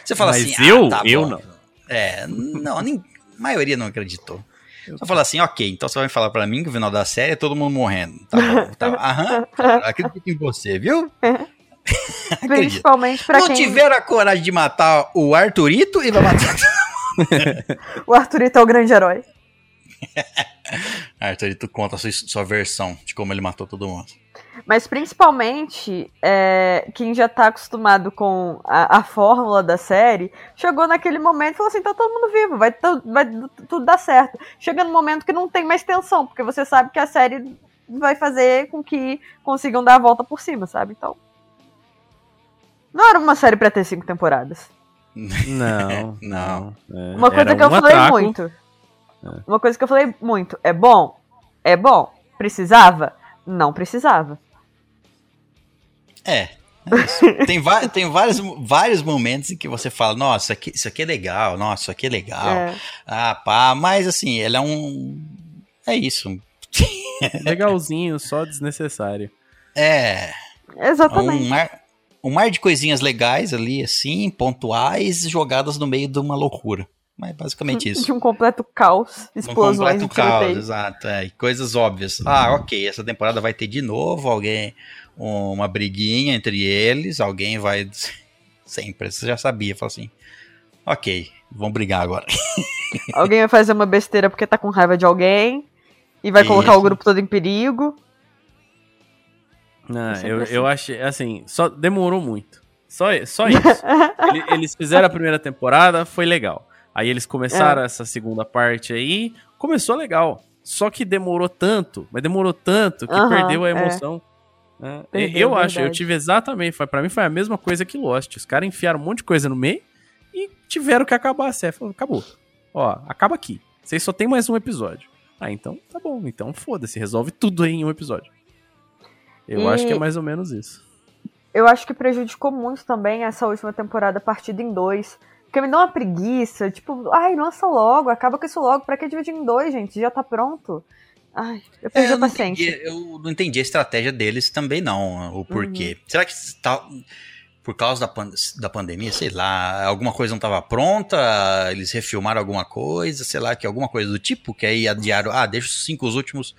Você fala Mas assim, eu? ah, tá Eu bom. não. É, não, nem, maioria não acreditou. Só fala assim, ok, então você vai falar pra mim que o final da série é todo mundo morrendo. Tá bom, tá, aham, [laughs] acredito em você, viu? [laughs] Acredito. Principalmente pra Não quem. tiveram a coragem de matar o Arthurito e vai matar [laughs] O Arthurito é o grande herói. Arthurito conta a sua, sua versão de como ele matou todo mundo. Mas principalmente, é, quem já tá acostumado com a, a fórmula da série, chegou naquele momento e falou assim: tá todo mundo vivo, vai, vai tudo dar certo. Chega no momento que não tem mais tensão, porque você sabe que a série vai fazer com que consigam dar a volta por cima, sabe? Então. Não era uma série pra ter cinco temporadas. Não. [laughs] Não. É, Uma coisa era que eu um falei muito. Uma coisa que eu falei muito. É bom? É bom. Precisava? Não precisava. É. é isso. [laughs] tem tem vários, vários momentos em que você fala, nossa, isso aqui, isso aqui é legal, nossa, isso aqui é legal. É. Ah, pá, mas assim, ele é um. É isso. [laughs] Legalzinho, só desnecessário. É. Exatamente. Um mar, um mar de coisinhas legais ali, assim, pontuais, jogadas no meio de uma loucura. Mas basicamente [laughs] isso. De um completo caos, Um explosões completo e caos, exato. É, e coisas óbvias. Ah, ok, essa temporada vai ter de novo alguém, uma briguinha entre eles, alguém vai. [laughs] Sempre, você já sabia, fala assim. Ok, vão brigar agora. [laughs] Alguém vai fazer uma besteira porque tá com raiva de alguém e vai colocar Isso. o grupo todo em perigo. Não, É eu, assim. eu achei, assim, só demorou muito. Só, só [laughs] isso. Ele- eles fizeram a primeira temporada, foi legal. Aí eles É. começaram essa segunda parte aí, começou legal. Só que demorou tanto, mas demorou tanto que perdeu a é. emoção. É, Perdeu, eu acho, eu tive exatamente, foi, pra mim foi a mesma coisa que Lost. Os caras enfiaram um monte de coisa no meio e tiveram que acabar a série. Falou, acabou. Ó, acaba aqui. Vocês só tem mais um episódio. Ah, então tá bom. Então foda-se, resolve tudo aí em um episódio. Eu E- acho que é mais ou menos isso. Eu acho que prejudicou muito também essa última temporada partida em dois. Porque me deu uma preguiça, tipo, ai, lança logo, acaba com isso logo. Pra que dividir em dois, gente? Já tá pronto. Ai, eu perdi É, a paciência. entendi, eu não entendi a estratégia deles também, não. O porquê. Será que tá, por causa da, pan- da pandemia, sei lá, alguma coisa não estava pronta? Eles refilmaram alguma coisa, sei lá, que alguma coisa do tipo, que aí adiaram, ah, deixa os cinco os últimos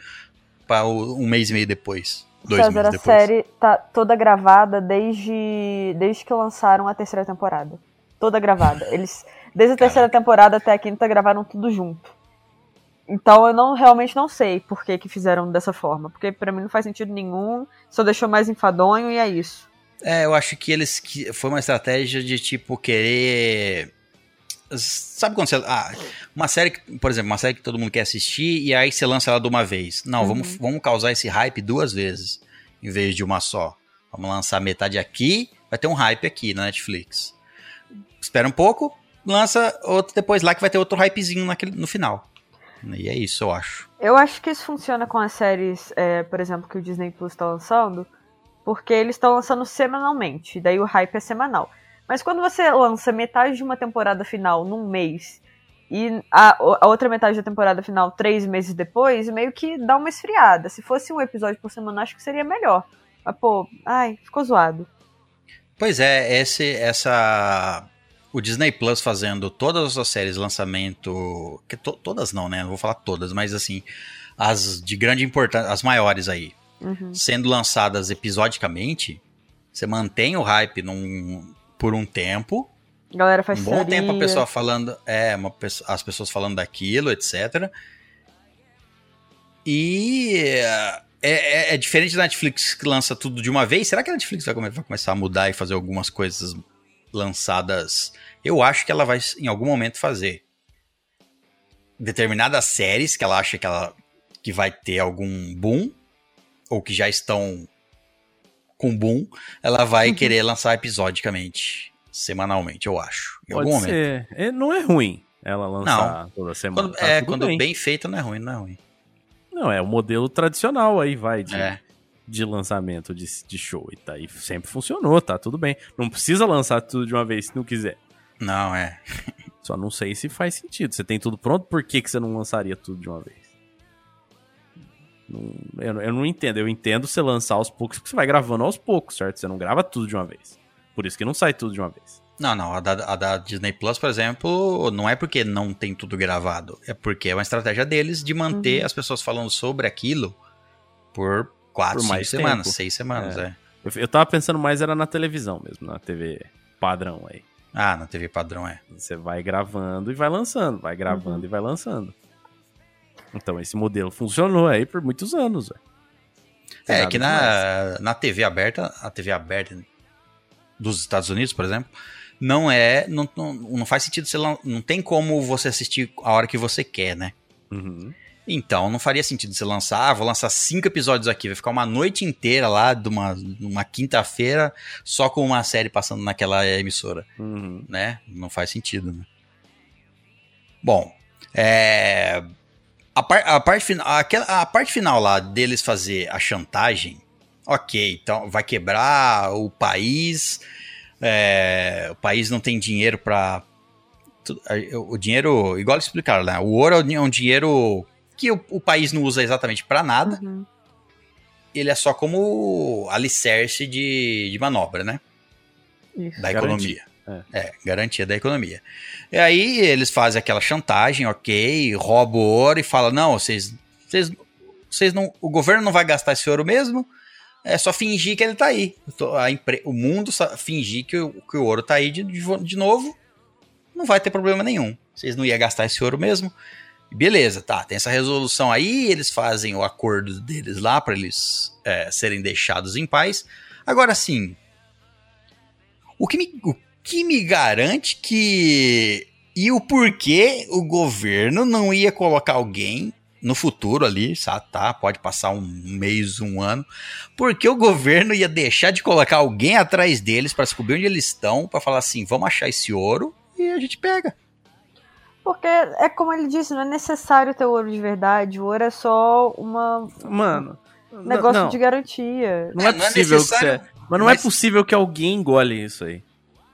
para um mês e meio depois. Dois César, meses a depois. série tá toda gravada desde, desde que lançaram a terceira temporada. Toda gravada. Eles, desde a terceira temporada até a quinta, gravaram tudo junto. Então eu não realmente não sei por que, que fizeram dessa forma. Porque pra mim não faz sentido nenhum. Só deixou mais enfadonho e é isso. É, eu acho que eles que foi uma estratégia de tipo querer sabe quando você ah, uma série, que- por exemplo, uma série que todo mundo quer assistir e aí você lança ela de uma vez. Não, vamos, vamos causar esse hype duas vezes em vez de uma só. Vamos lançar metade aqui, vai ter um hype aqui na Netflix. Espera um pouco, lança outro depois lá que vai ter outro hypezinho naquele, no final. E é isso, eu acho. Eu acho que isso funciona com as séries, é, por exemplo, que o Disney Plus tá lançando. Porque eles estão lançando semanalmente, daí o hype é semanal. Mas quando você lança metade de uma temporada final num mês e a, a outra metade da temporada final três meses depois, meio que dá uma esfriada. Se fosse um episódio por semana, acho que seria melhor. Mas, pô, ai, ficou zoado. Pois é, esse, essa. O Disney Plus fazendo todas as séries de lançamento. Que to, todas não, né? Não vou falar todas, mas assim. As de grande importância, as maiores aí. Uhum. Sendo lançadas episodicamente, você mantém o hype num, por um tempo. A galera faz Um bom tempo a pessoa falando. É, uma as pessoas falando daquilo, etc. E. é, é- é diferente da Netflix que lança tudo de uma vez. Será que a Netflix vai, come- vai começar a mudar e fazer algumas coisas lançadas? Eu acho que ela vai em algum momento fazer. Determinadas séries que ela acha que, ela, que vai ter algum boom, ou que já estão com boom, ela vai Uhum. querer lançar episodicamente, semanalmente, eu acho. Em algum Pode momento. ser. É, não é ruim ela lançar toda semana. Quando, tá é, quando bem. bem. feito não é ruim, não é ruim. Não, é o modelo tradicional aí, vai, de, É. de lançamento de, de show. E tá, e sempre funcionou, tá tudo bem. Não precisa lançar tudo de uma vez se não quiser. Não, é. [laughs] Só não sei se faz sentido. Você tem tudo pronto, por que, que você não lançaria tudo de uma vez? Não- eu, eu não entendo. Eu entendo você lançar aos poucos, porque você vai gravando aos poucos, certo? Você não grava tudo de uma vez. Por isso que não sai tudo de uma vez. Não, não. A da, a da Disney Plus, por exemplo, não é porque não tem tudo gravado. É porque é uma estratégia deles de manter Uhum. as pessoas falando sobre aquilo por quatro, Por cinco mais semanas, tempo. seis semanas, É. é. Eu, eu tava pensando mais era na televisão mesmo, na TV padrão aí. Ah, na TV padrão é. Você vai gravando e vai lançando, vai gravando Uhum. e vai lançando. Então esse modelo funcionou aí por muitos anos. É nada que na, na TV aberta, a TV aberta dos Estados Unidos, por exemplo, não é. Não, não, não faz sentido você. lan- Não tem como você assistir a hora que você quer, né? Uhum. Então, não faria sentido você lançar, ah, vou lançar cinco episódios aqui, vai ficar uma noite inteira lá, de uma, uma quinta-feira, só com uma série passando naquela emissora, Uhum. né? Não faz sentido, né? Bom, é... A, par- a parte final, aquela, a parte final lá deles fazer a chantagem, ok, então vai quebrar o país, é, o país não tem dinheiro pra... tu- a- O dinheiro, igual explicaram, né? O ouro é um dinheiro que o, o país não usa exatamente pra nada, Uhum. ele é só como alicerce de, de manobra, né? Isso. Da Garantia. economia. É. garantia da economia. E aí eles fazem aquela chantagem, ok, roubam o ouro e falam, não, vocês, vocês, vocês não, o governo não vai gastar esse ouro mesmo, é só fingir que ele tá aí. Empre- o mundo só fingir que o, que o ouro tá aí de, de de novo, não vai ter problema nenhum. Vocês não iam gastar esse ouro mesmo. Beleza, tá, tem essa resolução aí, eles fazem o acordo deles lá para eles é, serem deixados em paz. Agora sim, o que me, o que me garante que. E o porquê o governo não ia colocar alguém no futuro ali? Tá, pode passar um mês, um ano. Porque o governo ia deixar de colocar alguém atrás deles para descobrir onde eles estão, para falar assim: vamos achar esse ouro e a gente pega. Porque é como ele disse, não é necessário ter ouro de verdade. O ouro é só uma, Mano, um negócio não, de garantia. não é É, não é possível que você... Mas não mas- é possível que alguém engole isso aí.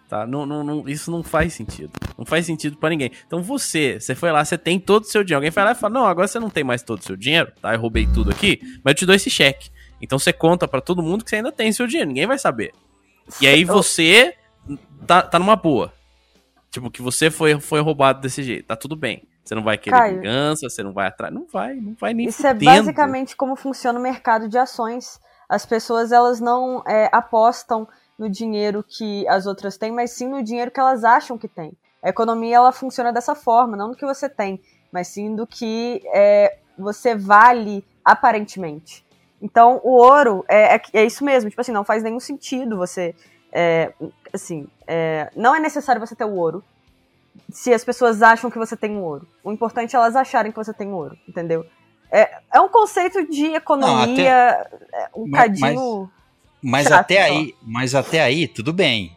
Tá? Não, não, não- isso não faz sentido. Não faz sentido pra ninguém. Então você, você foi lá, você tem todo o seu dinheiro. Alguém vai lá e fala: Não, agora você não tem mais todo o seu dinheiro, tá? Eu roubei tudo aqui, mas eu te dou esse cheque. Então você conta pra todo mundo que você ainda tem seu dinheiro, ninguém vai saber. E aí você tá, tá numa boa. Tipo, que você foi, foi roubado desse jeito. Tá tudo bem. Você não vai querer Caio. vingança, você não vai atrás. Não vai, não vai nem Isso é fudendo. basicamente como funciona o mercado de ações. As pessoas elas não é, apostam no dinheiro que as outras têm, mas sim no dinheiro que elas acham que têm. A economia ela funciona dessa forma, não do que você tem, mas sim do que é, você vale aparentemente. Então, o ouro é, é, é isso mesmo. Tipo assim, não faz nenhum sentido você. É, assim, é, não é necessário você ter o ouro se as pessoas acham que você tem o ouro. O importante é elas acharem que você tem o ouro, entendeu? É, é um conceito de economia é, um Mas- cadinho. Mas Chato, até aí, mas até aí, tudo bem.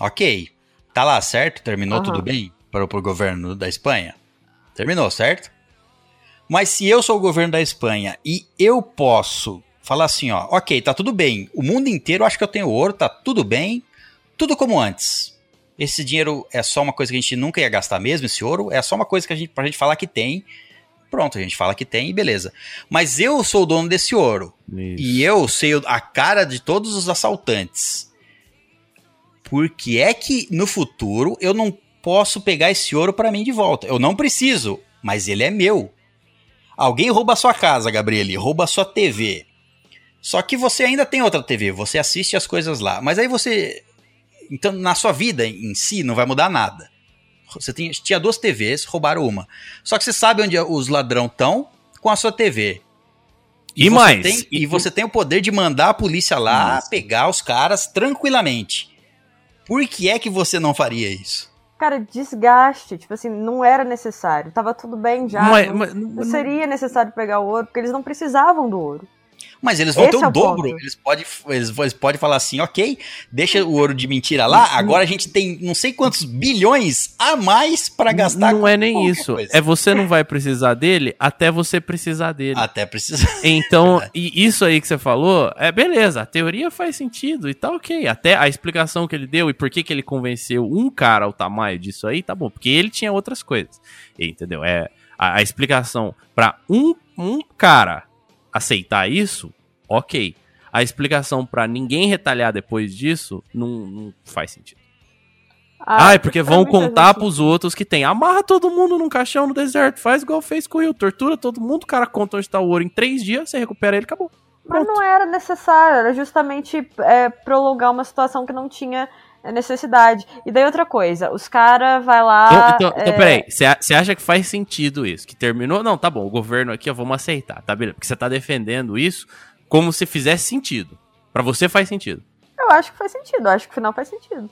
Ok. Tá lá, certo? Terminou Aham. tudo bem para o governo da Espanha? Terminou, certo? Mas se eu sou o governo da Espanha e eu posso Falar assim, ó, ok, tá tudo bem. O mundo inteiro acha que eu tenho ouro, tá tudo bem, tudo como antes. Esse dinheiro é só uma coisa que a gente nunca ia gastar mesmo, esse ouro, é só uma coisa que a gente, pra gente falar que tem. Pronto, a gente fala que tem e beleza. Mas eu sou o dono desse ouro. Isso. E eu sei a cara de todos os assaltantes. Por que é que no futuro eu não posso pegar esse ouro pra mim de volta? Eu não preciso, mas ele é meu. Alguém rouba a sua casa, Gabriele, rouba a sua TV. Só que você ainda tem outra TV, você assiste as coisas lá. Mas aí você. Então, na sua vida em si, não vai mudar nada. Você tinha, tinha duas TVs, roubaram uma. Só que você sabe onde os ladrão estão com a sua TV. E você mais? tem- e você tem o poder de mandar a polícia lá pegar os caras tranquilamente. Por que é que você não faria isso? Cara, desgaste. Tipo assim, não era necessário. Tava tudo bem já. Mas- não, mas- não seria necessário pegar o ouro, porque eles não precisavam do ouro. Mas eles vão Esse ter é o o dobro. ponto. Eles podem eles, eles podem falar assim, ok, deixa o ouro de mentira lá. Agora a gente tem não sei quantos bilhões a mais pra gastar. Não com é nem isso. coisa. É você não vai precisar dele até você precisar dele. Até precisa. [laughs] Então, e isso aí que você falou, é beleza, a teoria faz sentido e tá ok. Até a explicação que ele deu e por que, que ele convenceu um cara ao tamanho disso aí, tá bom. Porque ele tinha outras coisas. Entendeu? É, a, a explicação pra um, um cara aceitar isso, ok. A explicação pra ninguém retalhar depois disso, não, não faz sentido. Ah, Ai, porque vão contar sentido. pros outros que tem. Amarra todo mundo num caixão no deserto, faz igual fez com o Will, tortura todo mundo, o cara conta onde tá o ouro em três dias, você recupera ele, acabou. Mas Pronto. não era necessário, era justamente é, prolongar uma situação que não tinha é, necessidade. E daí outra coisa, os caras vai lá. Então, então, então é, peraí, você acha que faz sentido isso? Que terminou? Não, tá bom, o governo aqui, ó, vamos aceitar, tá beleza? Porque você tá defendendo isso como se fizesse sentido. Pra você faz sentido. Eu acho que faz sentido, eu acho que o final faz sentido.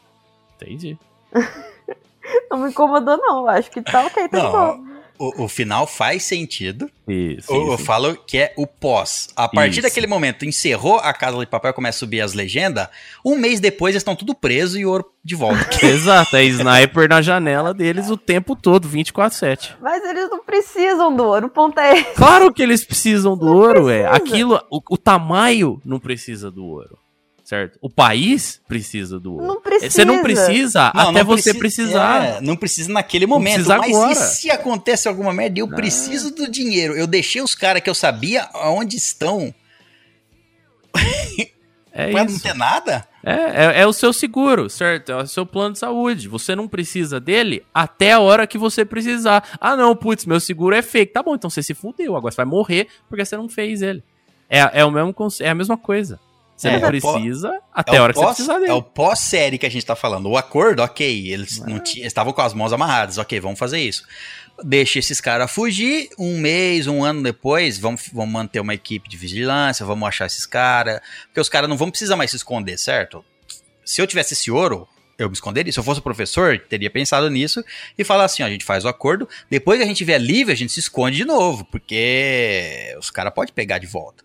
Entendi. [laughs] Não me incomodou, não. Eu acho que tá ok, tá de boa. Não, o, o final faz sentido. Isso. Eu, falo que é o pós. A partir Isso. daquele momento, encerrou a Casa de Papel, começa a subir as legendas. Um mês depois, eles estão tudo presos e o ouro de volta. [laughs] Exato, é sniper na janela deles o tempo todo, 24-7. Mas eles não precisam do ouro, o ponto é esse. Claro que eles precisam do ouro, é. precisa. Aquilo, o, o tamanho não precisa do ouro. Certo? O país precisa do ouro. Não precisa. Você não precisa Não, até não você precisa- precisar. é, não precisa naquele momento. precisa mas agora. e se acontece alguma merda? Eu preciso do dinheiro. Eu deixei os caras que eu sabia aonde estão [laughs] É pra não isso. ter nada? É, é, é o seu seguro, certo? É o seu plano de saúde. Você não precisa dele até a hora que você precisar. Ah, não, putz, meu seguro é fake. Tá bom, então você se fudeu. Agora você vai morrer porque você não fez ele. É, é, o mesmo, é a mesma coisa. Você É, não é precisa até É a o hora que você pós- precisar dele. É o pós-série que a gente tá falando. O acordo, ok, eles não eles estavam com as mãos amarradas, ok, vamos fazer isso. Deixa esses caras fugir, um mês, um ano depois, vamos, vamos manter uma equipe de vigilância, vamos achar esses caras, porque os caras não vão precisar mais se esconder, certo? Se eu tivesse esse ouro, eu me esconderia. Se eu fosse professor, teria pensado nisso e falar assim: ó, a gente faz o acordo, depois que a gente tiver livre, a gente se esconde de novo, porque os caras podem pegar de volta.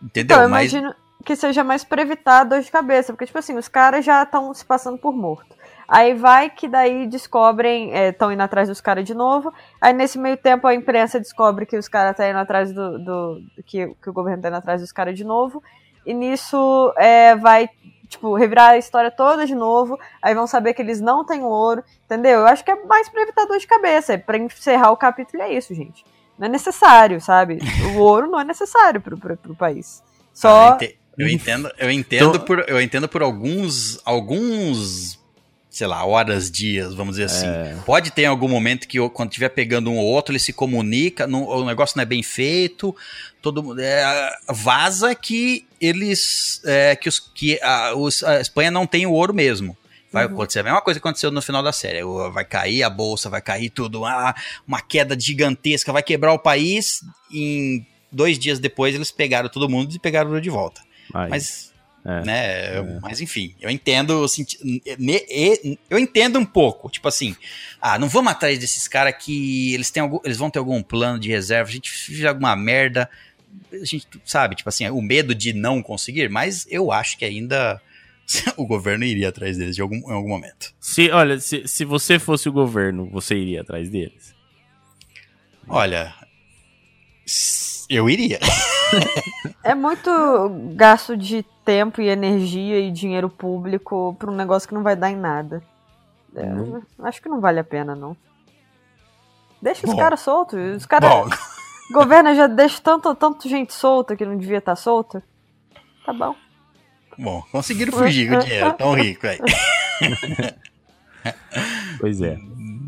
Entendeu? Então, eu Mas imagino que seja mais pra evitar dor de cabeça, porque, tipo assim, os caras já estão se passando por morto. Aí vai que daí descobrem, estão indo atrás dos caras de novo. Aí nesse meio tempo a imprensa descobre que os caras estão indo atrás do. do- que, que o governo tá indo atrás dos caras de novo. E nisso é, vai, tipo, revirar a história toda de novo. Aí vão saber que eles não têm ouro. Entendeu? Eu acho que é mais pra evitar dor de cabeça. É pra encerrar o capítulo, é isso, gente. Não é necessário, sabe? O ouro não é necessário pro, pro, pro país. Só. Ah, eu entendo, eu entendo Então- por eu entendo por alguns alguns sei lá, horas, dias, vamos dizer assim. É. Pode ter em algum momento que quando estiver pegando um ou outro, ele se comunica, não- o negócio não é bem feito, todo mundo- é, vaza que eles é, que, os, que a, os- a Espanha não tem o ouro mesmo. Vai Uhum. acontecer a mesma coisa que aconteceu no final da série. Vai cair a bolsa, vai cair tudo, ah, uma queda gigantesca, vai quebrar o país. Em dois dias depois eles pegaram todo mundo e pegaram de volta. Aí. Mas, É, né, mas enfim, eu entendo, eu entendo um pouco, tipo assim, ah, não vamos atrás desses caras que eles têm algum, eles vão ter algum plano de reserva, a gente fizer alguma merda, a gente sabe, tipo assim, o medo de não conseguir, mas eu acho que ainda [laughs] o governo iria atrás deles de algum, em algum momento. Se, olha, se, se você fosse o governo, você iria atrás deles? Olha, eu iria. [laughs] [laughs] É muito gasto de tempo e energia e dinheiro público pra um negócio que não vai dar em nada. É, Não. Acho que não vale a pena, não. Deixa os caras soltos. Os caras. [laughs] Governo já deixa tanto, tanto gente solta que não devia estar solta. Tá bom. bom, conseguiram fugir com o dinheiro, tão rico aí. [laughs] Pois é.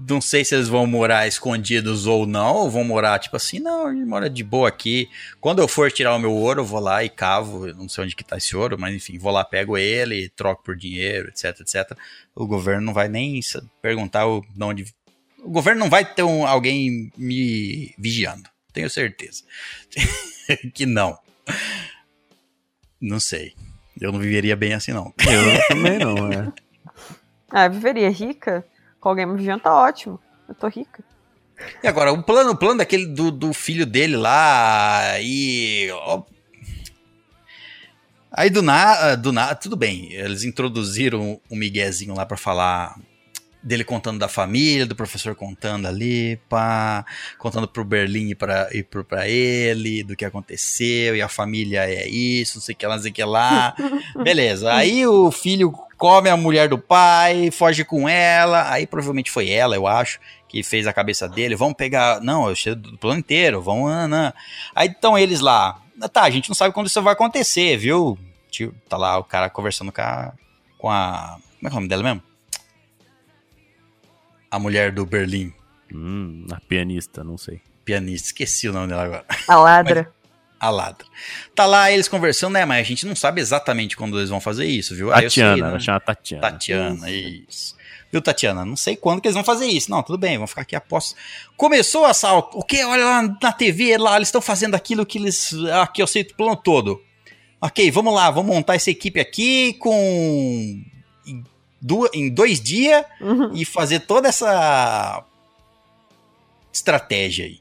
Não sei se eles vão morar escondidos ou não, ou vão morar tipo assim, não, a gente mora de boa aqui. Quando eu for tirar o meu ouro, eu vou lá e cavo, eu não sei onde que tá esse ouro, mas enfim, vou lá, pego ele, troco por dinheiro, etc, etc. O governo não vai nem perguntar o, de onde... O governo não vai ter um- alguém me vigiando, tenho certeza. [laughs] que não. Não sei. Eu não viveria bem assim, não. Eu também não, é. Ah, viveria rica? Com alguém me vigiando, tá ótimo. Eu tô rica. E agora, o plano, o plano daquele do, do filho dele lá e. ó, aí do nada, do nada, tudo bem. Eles introduziram o Miguezinho lá pra falar dele contando da família, do professor contando ali, pá, contando pro Berlim e pra, e pro, pra ele, do que aconteceu, e a família é isso, não sei o que lá, não sei o que lá. [laughs] Beleza. Aí o filho come a mulher do pai, foge com ela, aí provavelmente foi ela, eu acho que fez a cabeça dele, vamos pegar. Não, eu sei do plano inteiro, vamos. Ah, não. Aí estão eles lá. "Ah, Tá, a gente não sabe quando isso vai acontecer, viu? Tá lá o cara conversando com a. Com a como é que é o nome dela mesmo? A mulher do Berlim, Hum, a pianista, não sei. pianista, esqueci o nome dela agora. A ladra. A ladra. Tá lá eles conversando, né? Mas a gente não sabe exatamente quando eles vão fazer isso, viu? Ah, eu sei, Tatiana, né? ela chama Tatiana. Tatiana, isso. Viu, Tatiana? Não sei quando que eles vão fazer isso. Não, tudo bem, vamos ficar aqui após. Começou o assalto. O que? Olha lá na TV, lá, eles estão fazendo aquilo que eles. Aqui eu sei o plano todo. Ok, vamos lá, vamos montar essa equipe aqui com. Em, du- em dois dias Uhum. e fazer toda essa. estratégia aí.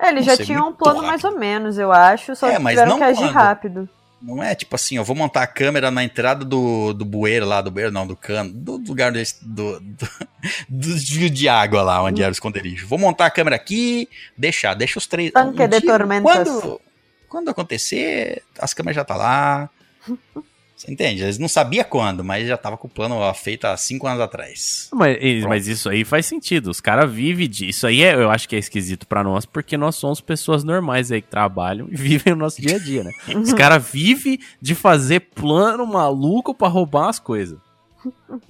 É, eles já tinham um plano rápido. mais ou menos, eu acho. Só É, que mas tiveram não que agir quando. rápido. Não é tipo assim, eu vou montar a câmera na entrada do, do bueiro lá, do bueiro não, do cano, do lugar desse, do, do, [laughs] do desvio de água lá, onde era o esconderijo. Vou montar a câmera aqui, deixar, deixa os três. Tanque de tormentas. Quando, quando acontecer, as câmeras já tá lá. [laughs] Você entende? Eles não sabiam quando, mas já tava com o plano ó, feito há cinco anos atrás. Mas, mas isso aí faz sentido. Os caras vivem disso. Isso aí é, eu acho que é esquisito pra nós, porque nós somos pessoas normais aí que trabalham e [laughs] vivem o nosso dia a dia, né? Os caras vivem de fazer plano maluco pra roubar as coisas.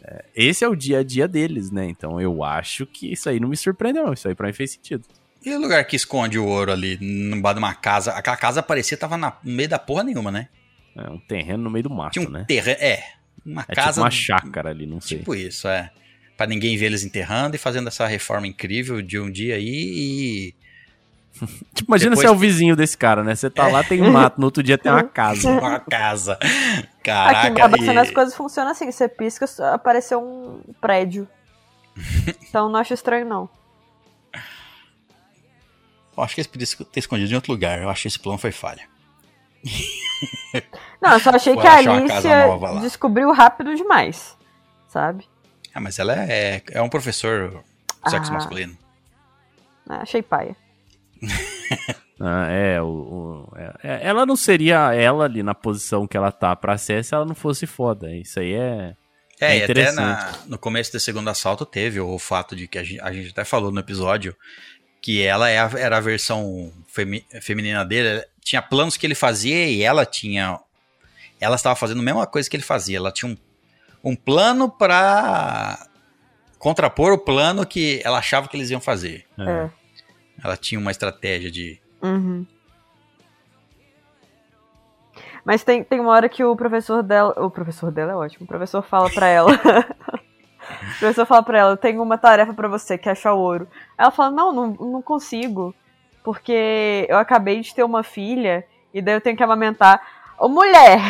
É, esse é o dia a dia deles, né? Então eu acho que isso aí não me surpreendeu, não. Isso aí pra mim fez sentido. E o lugar que esconde o ouro ali, no bar de uma casa? Aquela casa parecia tava na- no meio da porra nenhuma, né? É um terreno no meio do mato, Tinha um né? terreno. É, uma É casa. tipo uma chácara ali, não sei. Tipo isso, é. Pra ninguém ver eles enterrando e fazendo essa reforma incrível de um dia aí e. [laughs] Tipo, imagina depois- você é o vizinho desse cara, né? Você tá lá, tem um mato, no outro dia tem uma casa. [laughs] Uma casa. Aqui em Caraca. Barbacena as e... coisas funcionam assim. Você pisca, apareceu um prédio. [laughs] Então não acho estranho, não. Eu acho que eles podiam ter escondido em outro lugar. Eu acho que esse plano foi falha. Não, eu só achei que a Alicia descobriu rápido demais. Sabe? Ah, mas ela é, é um professor sexo Ah. masculino. Ah, achei paia. [laughs] Ah, é, o, o- é, é, ela não seria ela ali na posição que ela tá pra ser se ela não fosse foda. Isso aí é. É, É e até interessante. na- no começo do segundo assalto teve o fato de que a gente, a gente até falou no episódio que ela é a- era a versão femi- feminina dele. Tinha planos que ele fazia e ela tinha. Ela estava fazendo a mesma coisa que ele fazia. Ela tinha um, um plano pra contrapor o plano que ela achava que eles iam fazer. é. É. Ela tinha uma estratégia de. Uhum. Mas tem, tem uma hora que o professor dela. O professor dela é ótimo. O professor fala pra ela. [laughs] o professor fala pra ela: Eu tenho uma tarefa pra você, que é achar o ouro. Ela fala: Não, não, não consigo. Porque eu acabei de ter uma filha e daí eu tenho que amamentar. Ô mulher!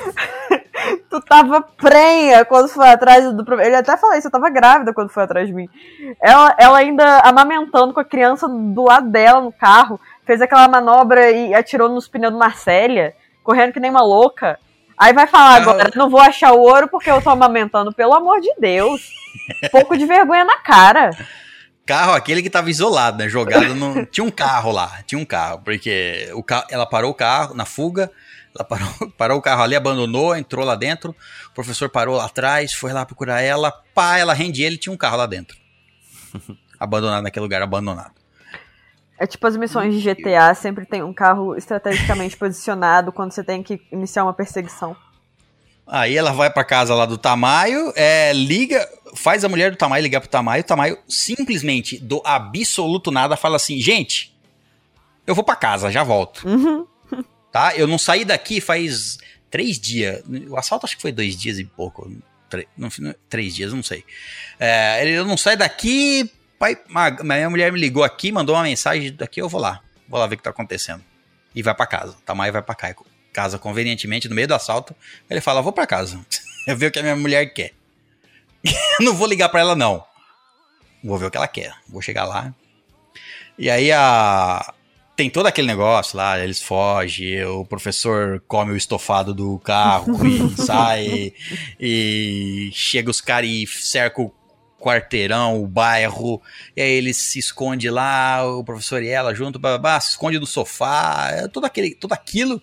[laughs] tu tava prenha quando foi atrás do. Ele até falou isso, eu tava grávida quando foi atrás de mim. Ela, ela ainda amamentando com a criança do lado dela no carro, fez aquela manobra e atirou nos pneus do Marcélia, correndo que nem uma louca. Aí vai falar agora, não vou achar o ouro porque eu tô amamentando, pelo amor de Deus. [laughs] Pouco de vergonha na cara. Carro aquele que tava isolado, né? Jogado no. [laughs] tinha um carro lá, tinha um carro, porque o ca... ela parou o carro na fuga, ela parou, [laughs] parou o carro ali, abandonou, entrou lá dentro, o professor parou lá atrás, foi lá procurar ela, pá, ela rende ele tinha um carro lá dentro. [laughs] abandonado naquele lugar, abandonado. É tipo as missões de GTA, sempre tem um carro estrategicamente posicionado quando você tem que iniciar uma perseguição. Aí ela vai pra casa lá do Tamayo, é, liga, faz a mulher do Tamayo ligar pro Tamayo, o Tamayo simplesmente, do absoluto nada, fala assim, gente, eu vou pra casa, já volto. Uhum. [laughs] Tá? Eu não saí daqui faz três dias. O assalto acho que foi dois dias e pouco. Tre- não, três dias, não sei. É, ele, eu não saio daqui. Pai, minha mulher me ligou aqui, mandou uma mensagem daqui, eu vou lá. Vou lá ver o que tá acontecendo. E vai pra casa. Tamayo vai pra cá- casa convenientemente no meio do assalto. Ele fala: Vou pra casa. Eu [laughs] ver o que a minha mulher quer. [laughs] não vou ligar pra ela, não. Vou ver o que ela quer. Vou chegar lá. E aí a. Tem todo aquele negócio lá, eles fogem, o professor come o estofado do carro e [laughs] sai, e chega os caras e cerca o quarteirão, o bairro, e aí ele se esconde lá, o professor e ela junto, babá, se esconde no sofá, é tudo, aquele, tudo aquilo.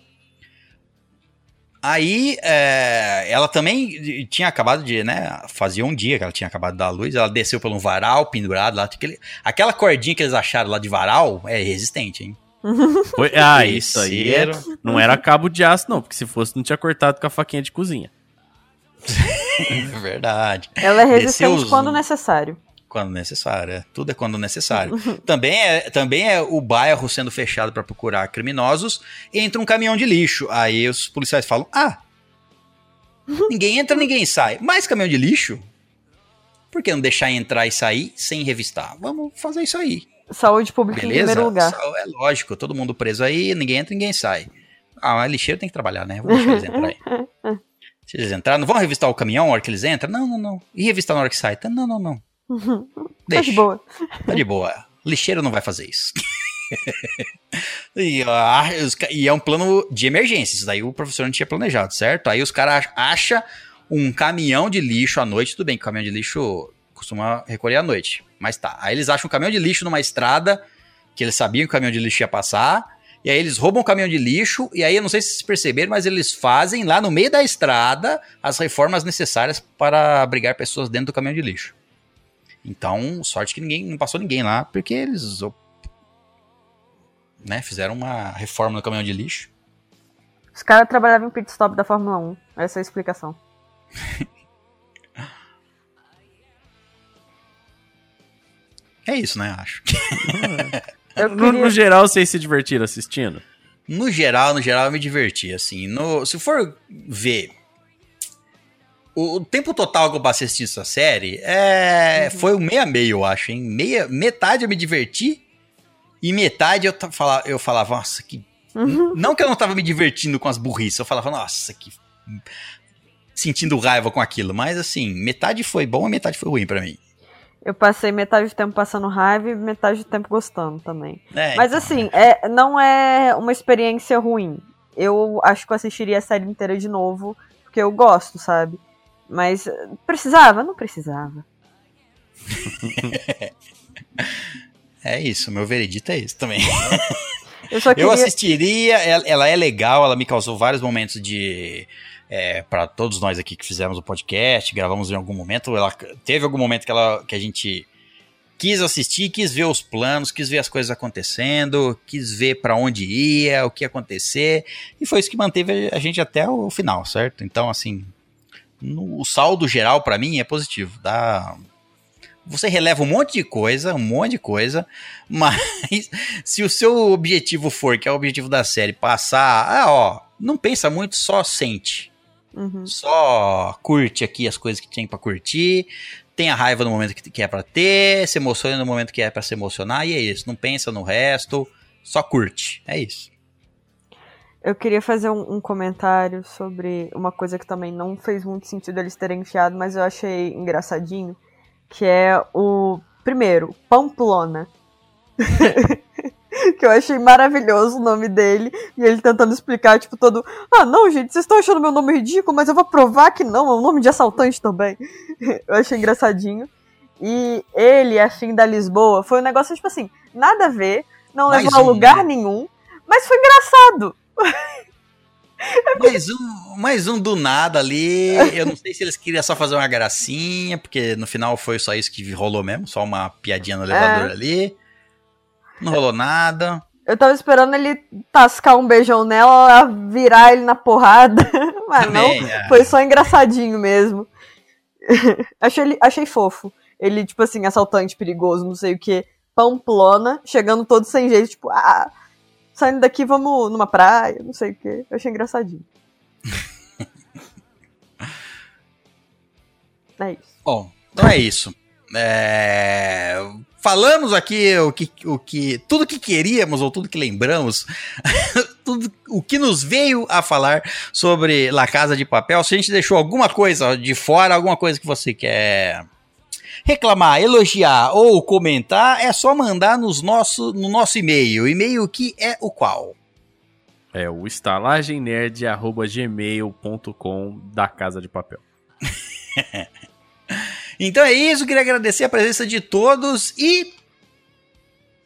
Aí é, ela também tinha acabado de, né? Fazia um dia que ela tinha acabado de dar a luz, ela desceu por um varal pendurado lá. Aquele, aquela cordinha que eles acharam lá de varal é resistente, hein? [laughs] Foi- ah, isso aí é- Terceiro. não era cabo de aço, não, porque se fosse, não tinha cortado com a faquinha de cozinha. [laughs] É verdade. Ela é resistente os- quando necessário. Quando necessário, é. tudo é quando necessário. [laughs] também, é, também é o bairro sendo fechado para procurar criminosos. Entra um caminhão de lixo. Aí os policiais falam: Ah, [laughs] ninguém entra, ninguém sai. Mais caminhão de lixo? Por que não deixar entrar e sair sem revistar? Vamos fazer isso aí. Saúde pública em Beleza? primeiro lugar. É lógico, todo mundo preso aí, ninguém entra, ninguém sai. Ah, mas lixeiro tem que trabalhar, né? Vou deixar eles entrar aí. [laughs] Se eles entrarem, não vão revistar o caminhão na hora que eles entram? Não, não, não. E revistar na hora que sai? Tá, Não, não, não. Tá Deixa. de boa. Tá de boa. Lixeiro não vai fazer isso. [laughs] e, os ca- e é um plano de emergência. Isso daí o professor não tinha planejado, certo? Aí os caras acham um caminhão de lixo à noite. Tudo bem que o caminhão de lixo costuma recolher à noite. Mas tá. Aí eles acham um caminhão de lixo numa estrada que eles sabiam que o caminhão de lixo ia passar. E aí eles roubam o caminhão de lixo. E aí eu não sei se vocês perceberam, mas eles fazem lá no meio da estrada as reformas necessárias para abrigar pessoas dentro do caminhão de lixo. Então, sorte que ninguém não passou ninguém lá, porque eles né, fizeram uma reforma no caminhão de lixo. Os caras trabalhavam em pit stop da Fórmula 1. Essa é a explicação. [laughs] É isso, né? Acho. [laughs] Eu No, queria... no geral, vocês se divertiram assistindo? No geral, no geral, eu me diverti. Assim, no, se for ver o, o tempo total que eu passei assistindo essa série, é, foi um meio a meio, eu acho. Hein? Meia, metade eu me diverti e metade eu, fala- eu falava, nossa, que. N- Não que eu não tava me divertindo com as burrices, eu falava, nossa, que. Sentindo raiva com aquilo, mas assim, metade foi bom e metade foi ruim pra mim. Eu passei metade do tempo passando raiva e metade do tempo gostando também. É, Mas então, assim, é, não é uma experiência ruim. Eu acho que eu assistiria a série inteira de novo, porque eu gosto, sabe? Mas eh, precisava? Não precisava. [laughs] É isso, meu veredito é esse também. [laughs] Eu só Eu queria. assistiria, ela, ela é legal, ela me causou vários momentos de. É, para todos nós aqui que fizemos o podcast, gravamos em algum momento, ela teve algum momento que, ela, que a gente quis assistir, quis ver os planos, quis ver as coisas acontecendo, quis ver para onde ia, o que ia acontecer, e foi isso que manteve a gente até o final, certo? Então, assim, no, o saldo geral para mim é positivo. Dá, você releva um monte de coisa, um monte de coisa, [laughs] mas se o seu objetivo for, que é o objetivo da série, passar, ah, ó, não pensa muito, só sente. Uhum. Só curte aqui as coisas que tem pra curtir, tenha raiva no momento que, que é pra ter, se emociona no momento que é pra se emocionar, e é isso. Não pensa no resto, só curte. É isso. Eu queria fazer um, um comentário sobre uma coisa que também não fez muito sentido eles terem enfiado, mas eu achei engraçadinho, que é o primeiro, Pamplona. [laughs] que eu achei maravilhoso o nome dele, e ele tentando explicar, tipo, todo, ah, não, gente, vocês estão achando meu nome ridículo, mas eu vou provar que não, é um nome de assaltante também. [laughs] eu achei engraçadinho. E ele é fim da Lisboa. Foi um negócio, tipo assim, nada a ver, não levou a lugar nenhum, mas foi engraçado. [laughs] Mais um, mais um do nada ali. Eu não sei se eles queriam só fazer uma gracinha, porque no final foi só isso que rolou mesmo, só uma piadinha no elevador É. ali. Não rolou nada. Eu tava esperando ele tascar um beijão nela, ela virar ele na porrada. [laughs] Mas não, Também, é. foi só engraçadinho mesmo. [laughs] achei, achei fofo. Ele, tipo assim, assaltante perigoso, não sei o que. Pamplona, chegando todo sem jeito, tipo, ah, saindo daqui, vamos numa praia, não sei o que. Eu achei engraçadinho. [laughs] é isso. Bom, então é isso. É, Falamos aqui o que, o que. Tudo que queríamos, ou tudo que lembramos, [laughs] tudo o que nos veio a falar sobre La Casa de Papel. Se a gente deixou alguma coisa de fora, alguma coisa que você quer reclamar, elogiar ou comentar, é só mandar nos nosso, no nosso e-mail. O e-mail que é o qual? É o estalagemnerd.gmail.com da Casa de Papel. [laughs] Então é isso, queria agradecer a presença de todos e.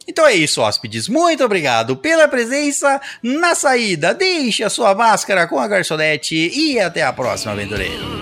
Então é isso, hóspedes. Muito obrigado pela presença na saída. Deixe a sua máscara com a garçonete e até a próxima, aventureiro.